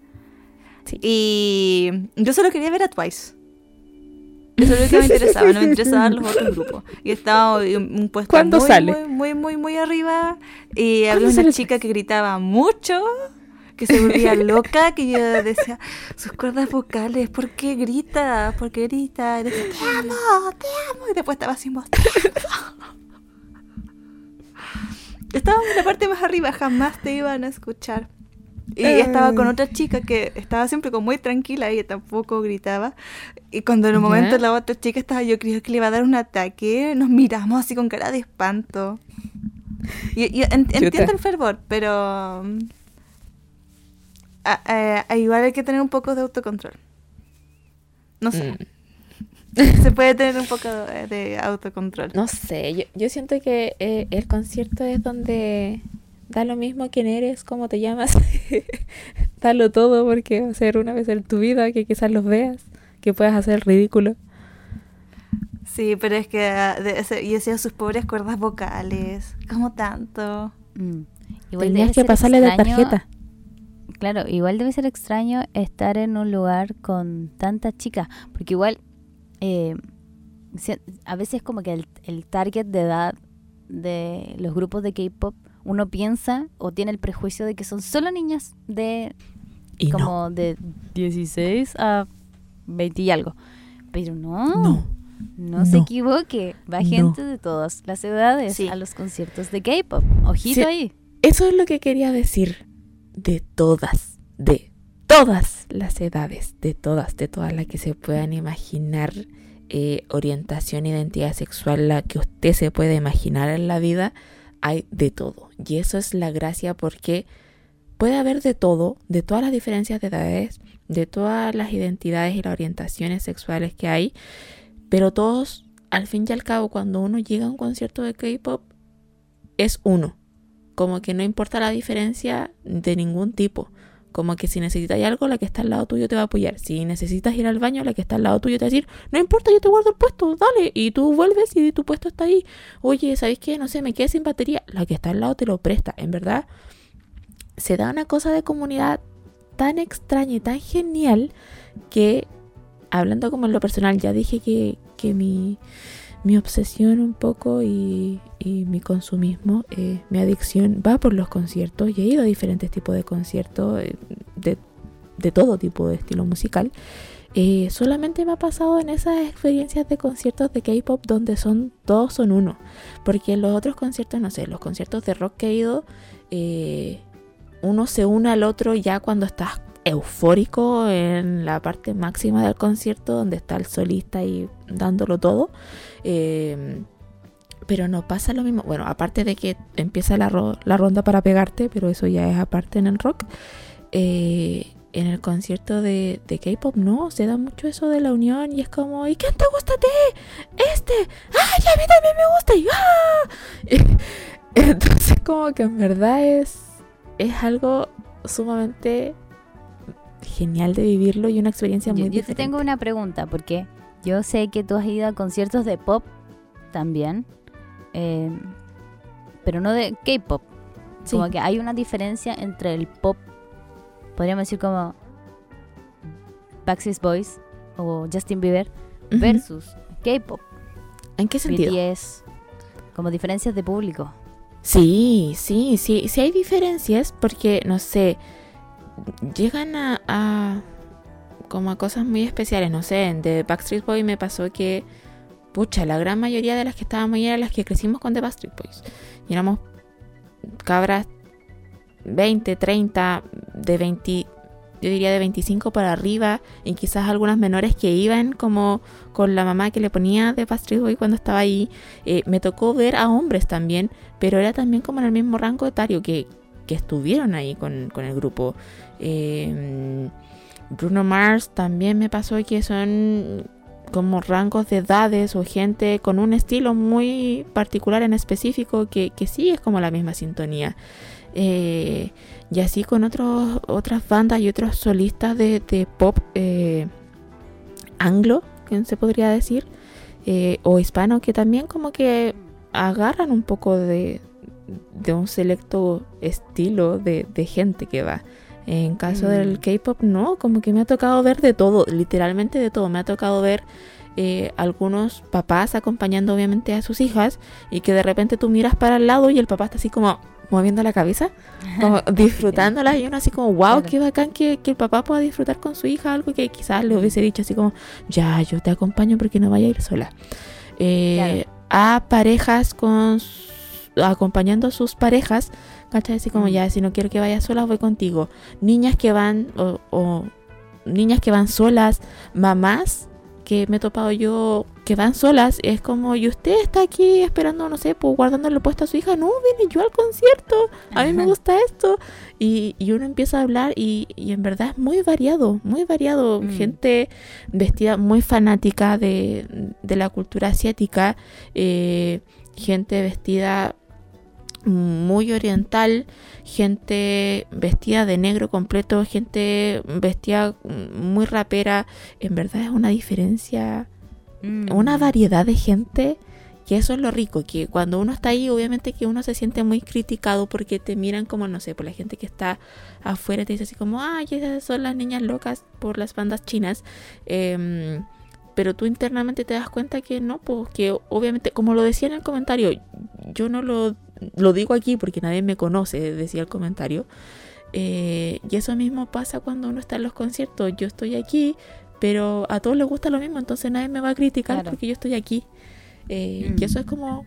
S1: Sí.
S2: Y yo solo quería ver a Twice. Eso es lo que me interesaba, no me interesaban los otros grupos. Y estaba en un puesto
S1: ¿Cuándo
S2: muy,
S1: sale?
S2: muy, muy, muy, muy arriba. Y había
S1: ¿Cuándo
S2: una chica que gritaba mucho, que se volvía loca, que yo decía, sus cuerdas vocales, ¿por qué grita? ¿Por qué grita? Y decía, te amo, te amo. Y después estaba sin voz. Estaba en la parte más arriba, jamás te iban a escuchar. Y estaba con otra chica que estaba siempre como muy tranquila y tampoco gritaba. Y cuando en un momento la otra chica estaba, yo creo que le iba a dar un ataque, nos miramos así con cara de espanto. Y, y en- entiendo el fervor, pero... mm, a- a- igual hay que tener un poco de autocontrol. No sé,
S1: Mm.
S2: se puede tener un poco de, de autocontrol.
S1: No sé, yo, yo siento que eh, el concierto es donde da lo mismo quién eres, cómo te llamas, dalo todo porque va a ser una vez en tu vida que quizás los veas, que puedas hacer ridículo.
S2: Sí, pero es que ah, de ese- y decía sus pobres cuerdas vocales, como tanto.
S3: Mm. Igual debe
S1: que pasarle la
S3: extraño-
S1: tarjeta.
S3: Claro, igual debe ser extraño estar en un lugar con tantas chicas, porque igual eh, a veces como que el, el target de edad de los grupos de K-pop uno piensa o tiene el prejuicio de que son solo niñas de
S1: Y no,
S3: como de 16 a 20 y algo. Pero no,
S1: no.
S3: no, se equivoque, va
S1: no.
S3: gente de todas las edades
S2: Sí.
S3: a los conciertos de K-pop. Ojito
S1: Sí.
S3: ahí.
S1: Eso es lo que quería decir. De todas, de todas las edades, de todas, de todas las que se puedan imaginar, eh, orientación, identidad sexual, la que usted se puede imaginar en la vida, hay de todo. Y eso es la gracia porque puede haber de todo, de todas las diferencias de edades, de todas las identidades y las orientaciones sexuales que hay, pero todos, al fin y al cabo, cuando uno llega a un concierto de K-pop, es uno. Como que no importa la diferencia de ningún tipo. Como que si necesitas algo, la que está al lado tuyo te va a apoyar. Si necesitas ir al baño, la que está al lado tuyo te va a decir, no importa, yo te guardo el puesto, dale. Y tú vuelves y tu puesto está ahí. Oye, ¿sabéis qué? No sé, me quedé sin batería. La que está al lado te lo presta. En verdad, se da una cosa de comunidad tan extraña y tan genial que, hablando como en lo personal, ya dije que, que mi, mi obsesión un poco y, mi consumismo, eh, mi adicción va por los conciertos y he ido a diferentes tipos de conciertos eh, de, de todo tipo de estilo musical. Eh, solamente me ha pasado en esas experiencias de conciertos de K-pop donde son todos son uno. Porque en los otros conciertos, no sé, los conciertos de rock que he ido, uno se une al otro ya cuando estás eufórico en la parte máxima del concierto, donde está el solista y dándolo todo. Eh, pero no pasa lo mismo. Bueno, aparte de que empieza la, ro- la ronda para pegarte, pero eso ya es aparte en el rock. eh, en el concierto de, de K-pop no, se da mucho eso de la unión y es como, ¿y quién te gusta a ti? Este, ¡ay, a mí también me gusta! Y, ¡ah! Entonces como que en verdad es, es algo sumamente genial de vivirlo y una experiencia
S3: Yo,
S1: muy
S3: yo te tengo una pregunta, porque yo sé que tú has ido a conciertos de pop también, eh, pero no de K-pop.
S1: Sí.
S3: Como que hay una diferencia entre el pop, podríamos decir como Backstreet Boys o Justin Bieber, versus K-pop,
S1: ¿En qué sentido?
S3: BTS, como diferencias de público.
S1: Sí, sí, sí, sí hay diferencias porque, no sé, llegan a, a como a cosas muy especiales, no sé, The Backstreet Boys me pasó que, pucha, la gran mayoría de las que estábamos ahí eran las que crecimos con The Backstreet Boys. Y éramos cabras 20, 30, de 25 yo diría de 25 para arriba, y quizás algunas menores que iban como con la mamá que le ponía de Pastry Boy cuando estaba ahí. Eh, me tocó ver a hombres también, pero era también como en el mismo rango etario que, que estuvieron ahí con, con el grupo. Eh, Bruno Mars también me pasó que son como rangos de edades o gente con un estilo muy particular en específico que, que sí es como la misma sintonía. Eh, y así con otros, otras bandas y otros solistas de, de pop eh, anglo, que se podría decir, eh, o hispano, que también como que agarran un poco de, de un selecto estilo de, de gente que va. En caso del
S3: Mm.
S1: K-pop, no, como que me ha tocado ver de todo, literalmente de todo. Me ha tocado ver eh, algunos papás acompañando obviamente a sus hijas y que de repente tú miras para el lado y el papá está así como moviendo la cabeza, como disfrutándola y uno así como, wow,
S3: Claro.
S1: qué bacán que, que el papá pueda disfrutar con su hija, algo que quizás le hubiese dicho así como, ya, yo te acompaño porque no vaya a ir sola. Eh, A parejas con acompañando a sus parejas, ¿cachai? Así como
S3: Mm.
S1: ya, si no quiero que vaya sola, voy contigo. Niñas que van, o, o niñas que van solas, mamás que me he topado yo que van solas, es como, y usted está aquí esperando, no sé, pues guardándole puesto a su hija, no, vine yo al concierto, a mí me gusta esto. Y, y uno empieza a hablar y, y en verdad es muy variado, muy variado.
S3: Mm.
S1: Gente vestida muy fanática de, de la cultura asiática, eh, gente vestida muy oriental, gente vestida de negro completo, gente vestida muy rapera. En verdad es una diferencia,
S3: Mm.
S1: una variedad de gente. Que eso es lo rico, que cuando uno está ahí, obviamente que uno se siente muy criticado porque te miran como, no sé, por la gente que está afuera te dice así como, ay, esas son las niñas locas por las bandas chinas. Em, pero tú internamente te das cuenta que no, pues que obviamente, como lo decía en el comentario, yo no lo, lo digo aquí porque nadie me conoce, decía el comentario. Eh, y eso mismo pasa cuando uno está en los conciertos. Yo estoy aquí, pero a todos les gusta lo mismo, entonces nadie me va a criticar
S3: Claro.
S1: porque yo estoy aquí. Eh,
S3: Mm.
S1: Y eso es como,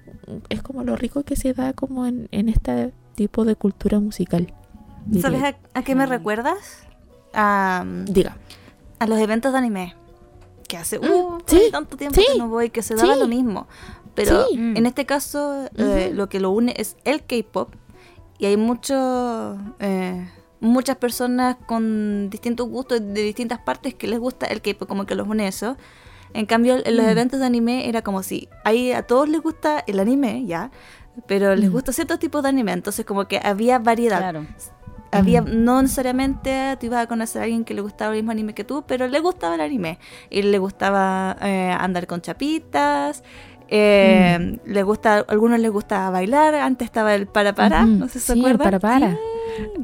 S1: es como lo rico que se da como en, en este tipo de cultura musical. diría
S2: ¿Sabes a, a qué me
S3: Mm.
S2: recuerdas? A,
S1: Diga.
S2: a los eventos de anime. Que hace uh,
S1: sí,
S2: tanto tiempo
S1: sí,
S2: que no voy, que se daba
S1: sí.
S2: lo mismo. Pero
S1: Sí.
S2: En este caso, eh, lo que lo une es el K-pop. Y hay mucho, eh, muchas personas con distintos gustos de distintas partes que les gusta el K-pop, como que los une eso. En cambio, en los
S1: Mm.
S2: eventos de anime era como si ahí a todos les gusta el anime, ya, pero les
S1: Mm.
S2: gusta cierto tipo de anime, entonces como que había variedad.
S3: Claro.
S2: Había,
S1: Mm.
S2: no necesariamente tú ibas a conocer a alguien que le gustaba el mismo anime que tú, pero le gustaba el anime. Y le gustaba eh, andar con chapitas. Eh, le gusta, a algunos les gustaba bailar. Antes estaba el para para, no sé si se
S1: sí, el
S2: acuerdan.
S1: para para.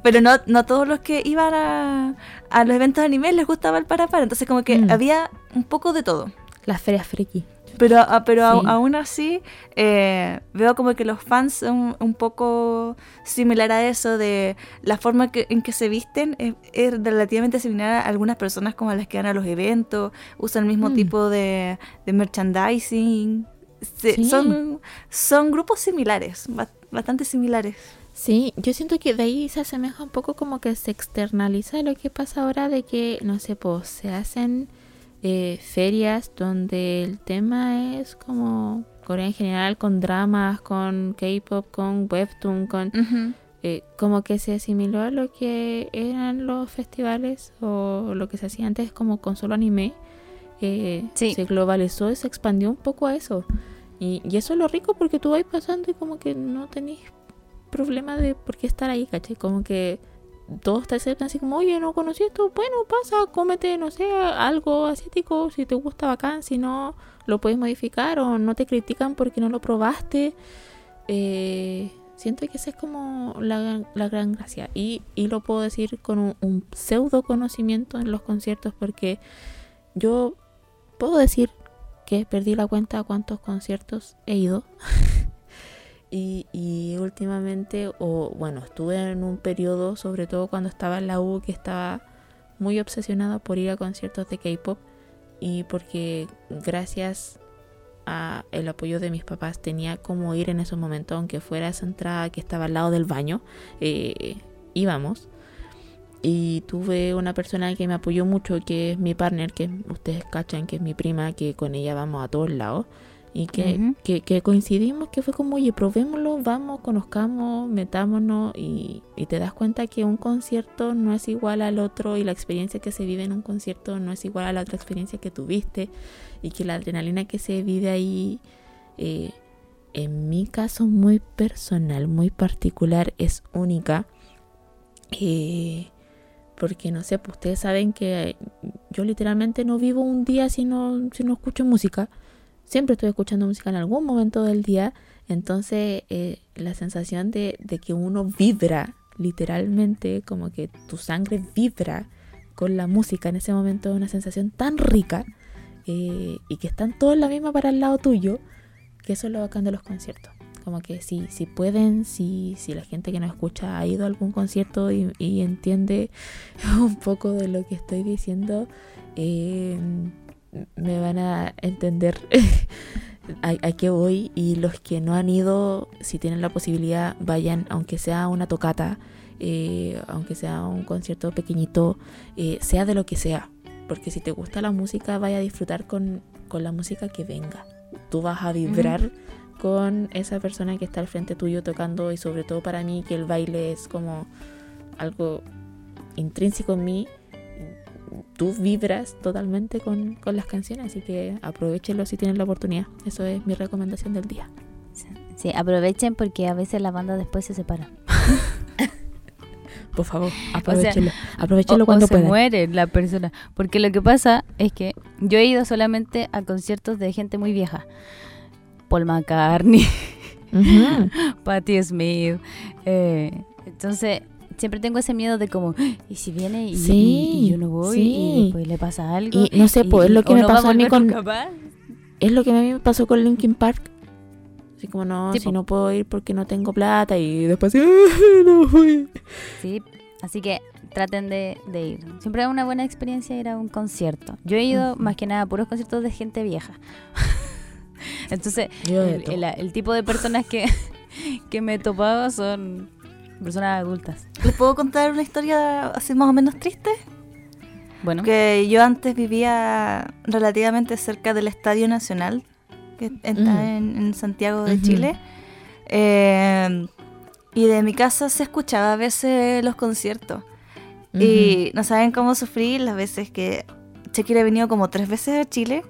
S2: Pero no, no todos los que iban a, a los eventos de anime les gustaba el para para. Entonces como que
S1: Mm.
S2: había un poco de todo.
S1: Las ferias friki.
S2: Pero, a- pero a-
S1: Sí.
S2: aún así, eh, veo como que los fans son un poco similar a eso de la forma que, en que se visten es, es relativamente similar a algunas personas como a las que van a los eventos, usan el mismo
S1: Mm.
S2: tipo de, de merchandising. Se-
S1: Sí.
S2: son, son grupos similares, ba- bastante similares.
S1: Sí, yo siento que de ahí se asemeja un poco como que se externaliza lo que pasa ahora de que, no sé, pues se hacen eh, ferias donde el tema es como Corea en general, con dramas, con K-pop, con webtoon, con... eh, como que se asimiló a lo que eran los festivales o lo que se hacía antes como con solo anime. eh,
S3: Sí.
S1: Se globalizó y se expandió un poco a eso. Y, y eso es lo rico porque tú vas pasando y como que no tenés problema de por qué estar ahí, ¿cachai? Como que todos te aceptan así como, oye, no conocí esto, bueno, pasa, cómete, no sé, algo asiático, si te gusta bacán, si no, lo puedes modificar o no te critican porque no lo probaste. Eh, siento que esa es como la, la gran gracia. Y, y lo puedo decir con un, un pseudo conocimiento en los conciertos porque yo puedo decir perdí la cuenta a cuántos conciertos he ido. y, y últimamente, o bueno, estuve en un periodo, sobre todo cuando estaba en la U, que estaba muy obsesionada por ir a conciertos de K-pop y porque gracias a el apoyo de mis papás tenía como ir en esos momentos, aunque fuera esa entrada que estaba al lado del baño, eh, íbamos. Y tuve una persona que me apoyó mucho, que es mi partner, que ustedes cachan, que es mi prima, que con ella vamos a todos lados. Y que, que coincidimos, que fue como, oye, probémoslo, vamos, conozcamos, metámonos y, y te das cuenta que un concierto no es igual al otro y la experiencia que se vive en un concierto no es igual a la otra experiencia que tuviste y que la adrenalina que se vive ahí, eh, en mi caso muy personal, muy particular, es única. Eh, porque no sé, pues ustedes saben que yo literalmente no vivo un día si no, si no escucho música. Siempre estoy escuchando música en algún momento del día. Entonces, eh, la sensación de, de que uno vibra, literalmente, como que tu sangre vibra con la música en ese momento es una sensación tan rica eh, y que están todos la misma para el lado tuyo, que eso es lo bacán de los conciertos. Como que si, si pueden, si, si la gente que nos escucha ha ido a algún concierto y, entiende un poco de lo que estoy diciendo, eh, me van a entender a, a qué voy. Y los que no han ido, si tienen la posibilidad, vayan, aunque sea una tocata, eh, aunque sea un concierto pequeñito, eh, sea de lo que sea. Porque si te gusta la música, vaya a disfrutar con, con la música que venga. Tú vas a vibrar con esa persona que está al frente tuyo tocando y sobre todo para mí que el baile es como algo intrínseco en mí. Tú vibras totalmente con, con las canciones, así que aprovechenlo si tienen la oportunidad. Eso es mi recomendación del día.
S3: Sí, aprovechen porque a veces la banda después se separa.
S1: Por favor, aprovechenlo. aprovechenlo
S3: O-
S1: cuando
S3: o se
S1: puedan.
S3: muere la persona. Porque lo que pasa es que yo he ido solamente a conciertos de gente muy vieja. Paul McCartney,
S1: Ujú.
S3: Patti Smith. eh, entonces, siempre tengo ese miedo de como, "Ah, ¿y si viene y,
S1: Sí,
S3: y- y yo no voy
S1: sí.
S3: y después le pasa algo?
S1: Y no sé, pues, es lo que me
S3: no
S1: pasó a mí con-. Es lo que a mí me pasó con Linkin Park. Así como, no,
S3: Tipo.
S1: si no puedo ir porque no tengo plata y después, "Ah, no fui.
S3: Sí, así que traten de, de ir. Siempre es una buena experiencia ir a un concierto. Yo he ido más que nada a puros conciertos de gente vieja. Entonces, el,
S1: todo.
S3: el- el tipo de personas que, que me he topado son personas adultas.
S2: ¿Les puedo contar una historia así más o menos triste?
S3: Bueno,
S2: Que yo antes vivía relativamente cerca del Estadio Nacional, que está
S1: Mm.
S2: en, en Santiago de. Chile. Eh, y de mi casa se escuchaba a veces los conciertos. Y no saben cómo sufrí las veces que Shakira ha venido como tres veces a Chile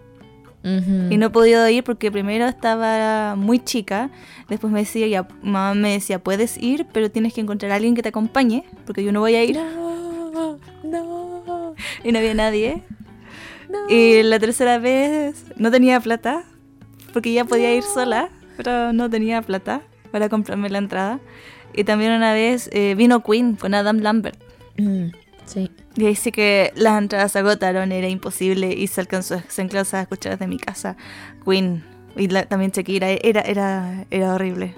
S2: Y no he podido ir porque primero estaba muy chica, después me decía, ya, mamá me decía, puedes ir, pero tienes que encontrar a alguien que te acompañe, porque yo no voy a ir
S1: No, no,
S2: y no había nadie.
S1: no.
S2: Y la tercera vez no tenía plata, porque ya podía ir sola, pero no tenía plata para comprarme la entrada. Y también una vez eh, vino Queen con Adam Lambert.
S1: Mm, sí.
S2: Y ahí sí que las entradas se agotaron, era imposible y se alcanzó, se alcanzó a escuchar desde mi casa Queen y la- también Shakira, era, era, era horrible.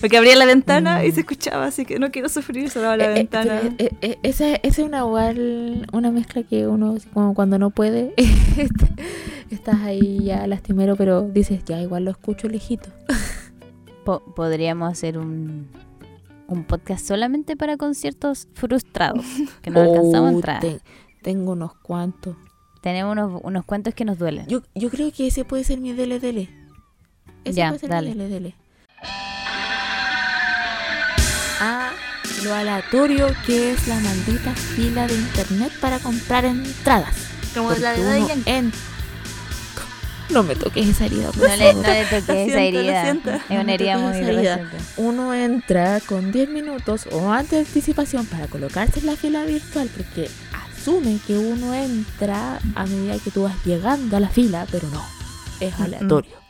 S2: Porque abría la ventana y
S1: Mm.
S2: se escuchaba, así que no quiero sufrir, cerraba la
S1: Eh, eh,
S2: ventana.
S1: eh, eh, esa, esa es una igual, una mezcla que uno, como cuando no puede, estás ahí ya lastimero, pero dices, ya igual lo escucho lejito.
S3: po- podríamos hacer un, un podcast solamente para conciertos frustrados, que no alcanzamos a
S1: Oh,
S3: entrar.
S1: te- tengo unos cuantos.
S3: Tenemos unos, unos cuentos que nos duelen.
S1: Yo, yo creo que ese puede ser mi DLDL. Ese
S3: Ya,
S1: puede ser
S3: dale.
S1: mi DLDL. A lo aleatorio que es la maldita fila de internet para comprar entradas.
S2: Como
S1: Porque
S2: la de
S1: uno No me toques esa herida, por
S3: No le, no le toques esa herida. Es una herida muy
S1: herida. Uno entra con 10 minutos o antes de anticipación para colocarse en la fila virtual porque asume que uno entra a medida que tú vas llegando a la fila, pero no, es
S2: mm.
S1: aleatorio.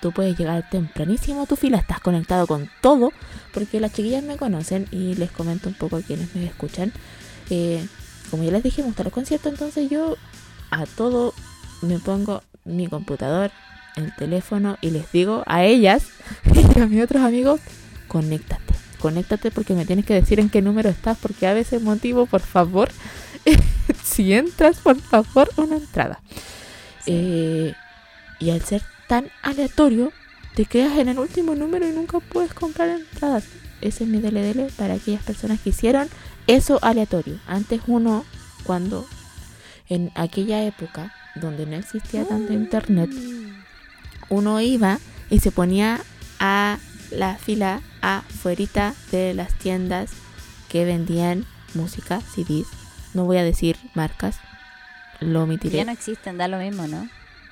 S1: Tú puedes llegar tempranísimo a tu fila, estás conectado con todo, porque las chiquillas me conocen y les comento un poco a quienes me escuchan. Eh, como ya les dije, me gustan los conciertos, entonces yo a todo me pongo mi computador, el teléfono y les digo a ellas y a mis otros amigos, conéctate, conéctate porque me tienes que decir en qué número estás, porque a veces motivo, por favor, si entras, por favor, una entrada. Eh, y al ser tan aleatorio, te quedas en el último número y nunca puedes comprar entradas. ese es mi dele para aquellas personas que hicieron eso aleatorio. Antes uno, cuando en aquella época donde no existía tanto internet, uno iba y se ponía a la fila afuera de las tiendas que vendían música, CDs. No voy a decir marcas, lo omitiré.
S3: Ya no existen, da lo mismo, ¿no?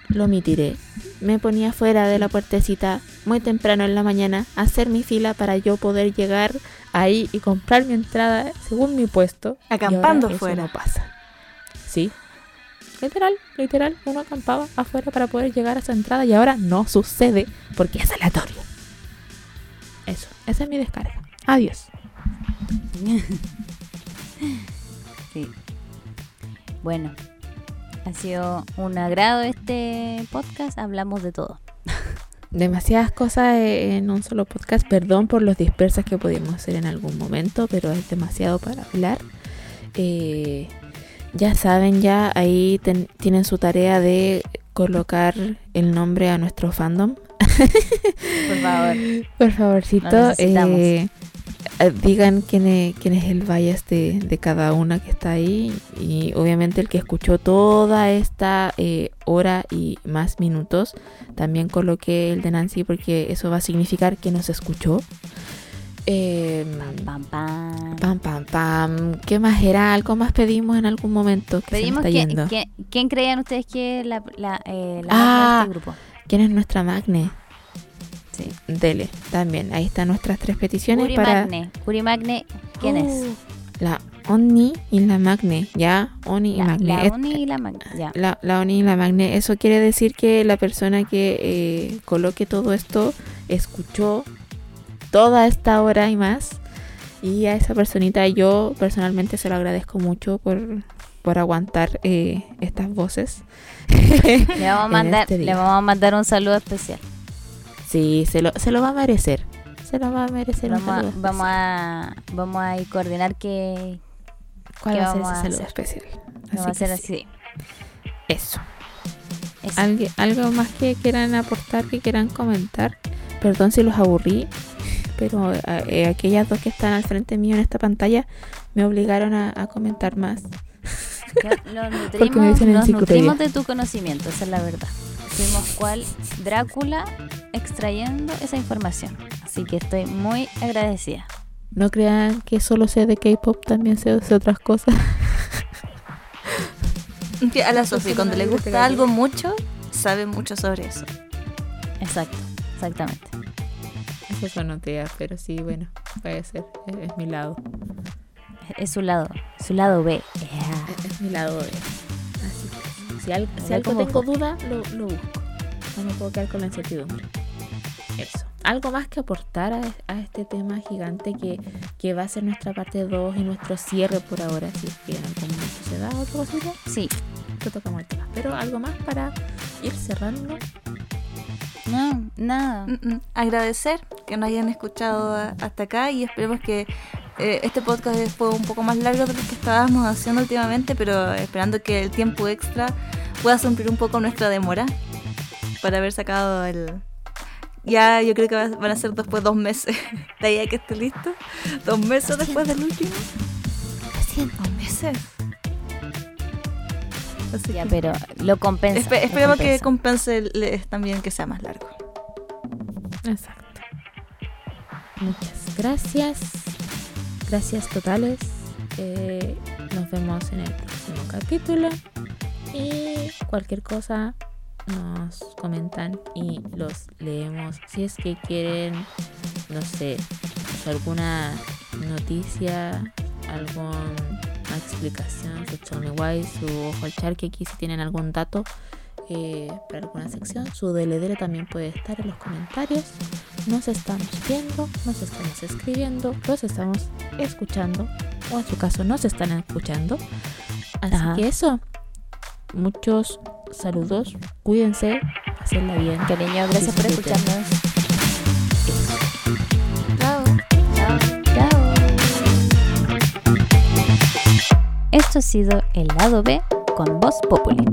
S1: Lo omitiré. Me ponía fuera de la puertecita muy temprano en la mañana a hacer mi fila para yo poder llegar ahí y comprar mi entrada según mi puesto. Y ahora
S2: Acampando
S1: eso
S2: fuera.
S1: no pasa. Sí. Literal, literal, uno acampaba afuera para poder llegar a esa entrada y ahora no sucede porque es aleatorio. Eso, esa es mi descarga. Adiós.
S3: Sí. Bueno, ha sido un agrado este podcast. Hablamos de todo.
S1: Demasiadas cosas en un solo podcast. Perdón por los dispersas que pudimos hacer en algún momento, pero es demasiado para hablar. Eh, ya saben, ya ahí ten- tienen su tarea de colocar el nombre a nuestro fandom.
S3: Por favor.
S1: Por favorcito, eh, eh, digan quién es, quién es el bias de, de cada una que está ahí. Y obviamente el que escuchó toda esta eh, hora y más minutos, también coloqué el de Nancy porque eso va a significar que nos escuchó. Eh,
S3: Pam, pam, pam.
S1: pam, pam, pam. ¿Qué más era? ¿Algo más pedimos en algún momento? Que
S3: Pedimos
S1: se me está
S3: que,
S1: yendo.
S3: que- ¿Quién creían ustedes que es la, la, eh, la
S1: Ah.
S3: de este grupo?
S1: ¿Quién es nuestra Magne?
S3: Sí.
S1: Dele, también. Ahí están nuestras tres peticiones
S3: Uri
S1: para...
S3: Magne. Uri Magne, ¿quién es?
S1: Uh, La Oni y la Magne, ¿ya? Oni y
S3: La,
S1: Magne.
S3: la Uni y la Magne. Ya.
S1: la, la Oni y la Magne. Eso quiere decir que la persona que eh, coloque todo esto escuchó toda esta hora y más. Y a esa personita yo personalmente se lo agradezco mucho por, por aguantar eh, estas voces.
S3: Le vamos, a mandar,
S1: este
S3: le vamos a mandar un saludo especial.
S1: Sí, se lo, se lo va a merecer. Se lo va a merecer. un
S3: Vamos a,
S1: saludo
S3: vamos
S1: especial.
S3: a, vamos a ir coordinar que
S1: ¿Cuál
S3: ¿qué
S1: va a ser
S3: vamos
S1: ese
S3: a
S1: saludo
S3: hacer?
S1: especial?
S3: vamos a
S1: Así
S3: hacer
S1: que sí.
S3: así.
S1: Eso.
S3: Eso.
S1: ¿Algue- ¿Algo más que quieran aportar, que quieran comentar? Perdón si los aburrí, pero eh, eh, aquellas dos que están al frente mío en esta pantalla me obligaron a, a comentar más.
S3: Nos
S1: me
S3: nutrimos,
S1: dicen
S3: nos nutrimos de tu conocimiento, esa es la verdad. Fuimos cual Drácula extrayendo esa información. Así que estoy muy agradecida.
S1: No crean que solo sé de K-pop, también sé de otras cosas.
S2: A la Sofi,
S1: sí
S2: cuando
S1: me
S2: le gusta algo mucho, sabe mucho sobre eso.
S3: Exacto, exactamente.
S1: Eso son noticias, pero sí, bueno, puede ser. Es, es mi lado.
S3: Es su lado, su lado B. Yeah.
S1: Es, es mi lado B. Así que si, al- si algo tengo
S3: fue.
S1: duda, lo, lo busco. No me puedo quedar con la incertidumbre. Eso. Algo más que aportar a, a este tema gigante que, que va a ser nuestra parte 2 y nuestro cierre por ahora. Si es que en algún momento se da otra cosita,
S3: Sí,
S1: lo tocamos el tema. Pero algo más para ir cerrando.
S3: No, nada.
S2: Mm, mm. Agradecer que nos hayan escuchado hasta acá y esperemos que eh, este podcast fue un poco más largo de lo que estábamos haciendo últimamente, pero esperando que el tiempo extra pueda suplir un poco nuestra demora para haber sacado el... Ya yo creo que va- van a ser después dos meses de ahí a que esté listo. Dos meses después del último. Dos meses. Así
S3: Ya,
S2: que-
S3: pero lo compensa.
S2: Espe-
S3: lo
S2: esperemos que compense también que sea más largo.
S1: Exacto. Muchas gracias. Gracias totales. Eh, nos vemos en el próximo capítulo. Y cualquier cosa nos comentan y los leemos. Si es que quieren, no sé, alguna noticia, explicación, su Why, su ojo al charque, aquí si tienen algún dato eh, para alguna sección, su DLD también puede estar en los comentarios. Nos estamos viendo, nos estamos escribiendo, los estamos escuchando, o en su caso nos están escuchando. Así
S3: Ajá.
S1: que eso, muchos saludos, cuídense, hacenla bien.
S3: Cariño, gracias por escucharnos. Esto ha sido el lado B con Voz Populi.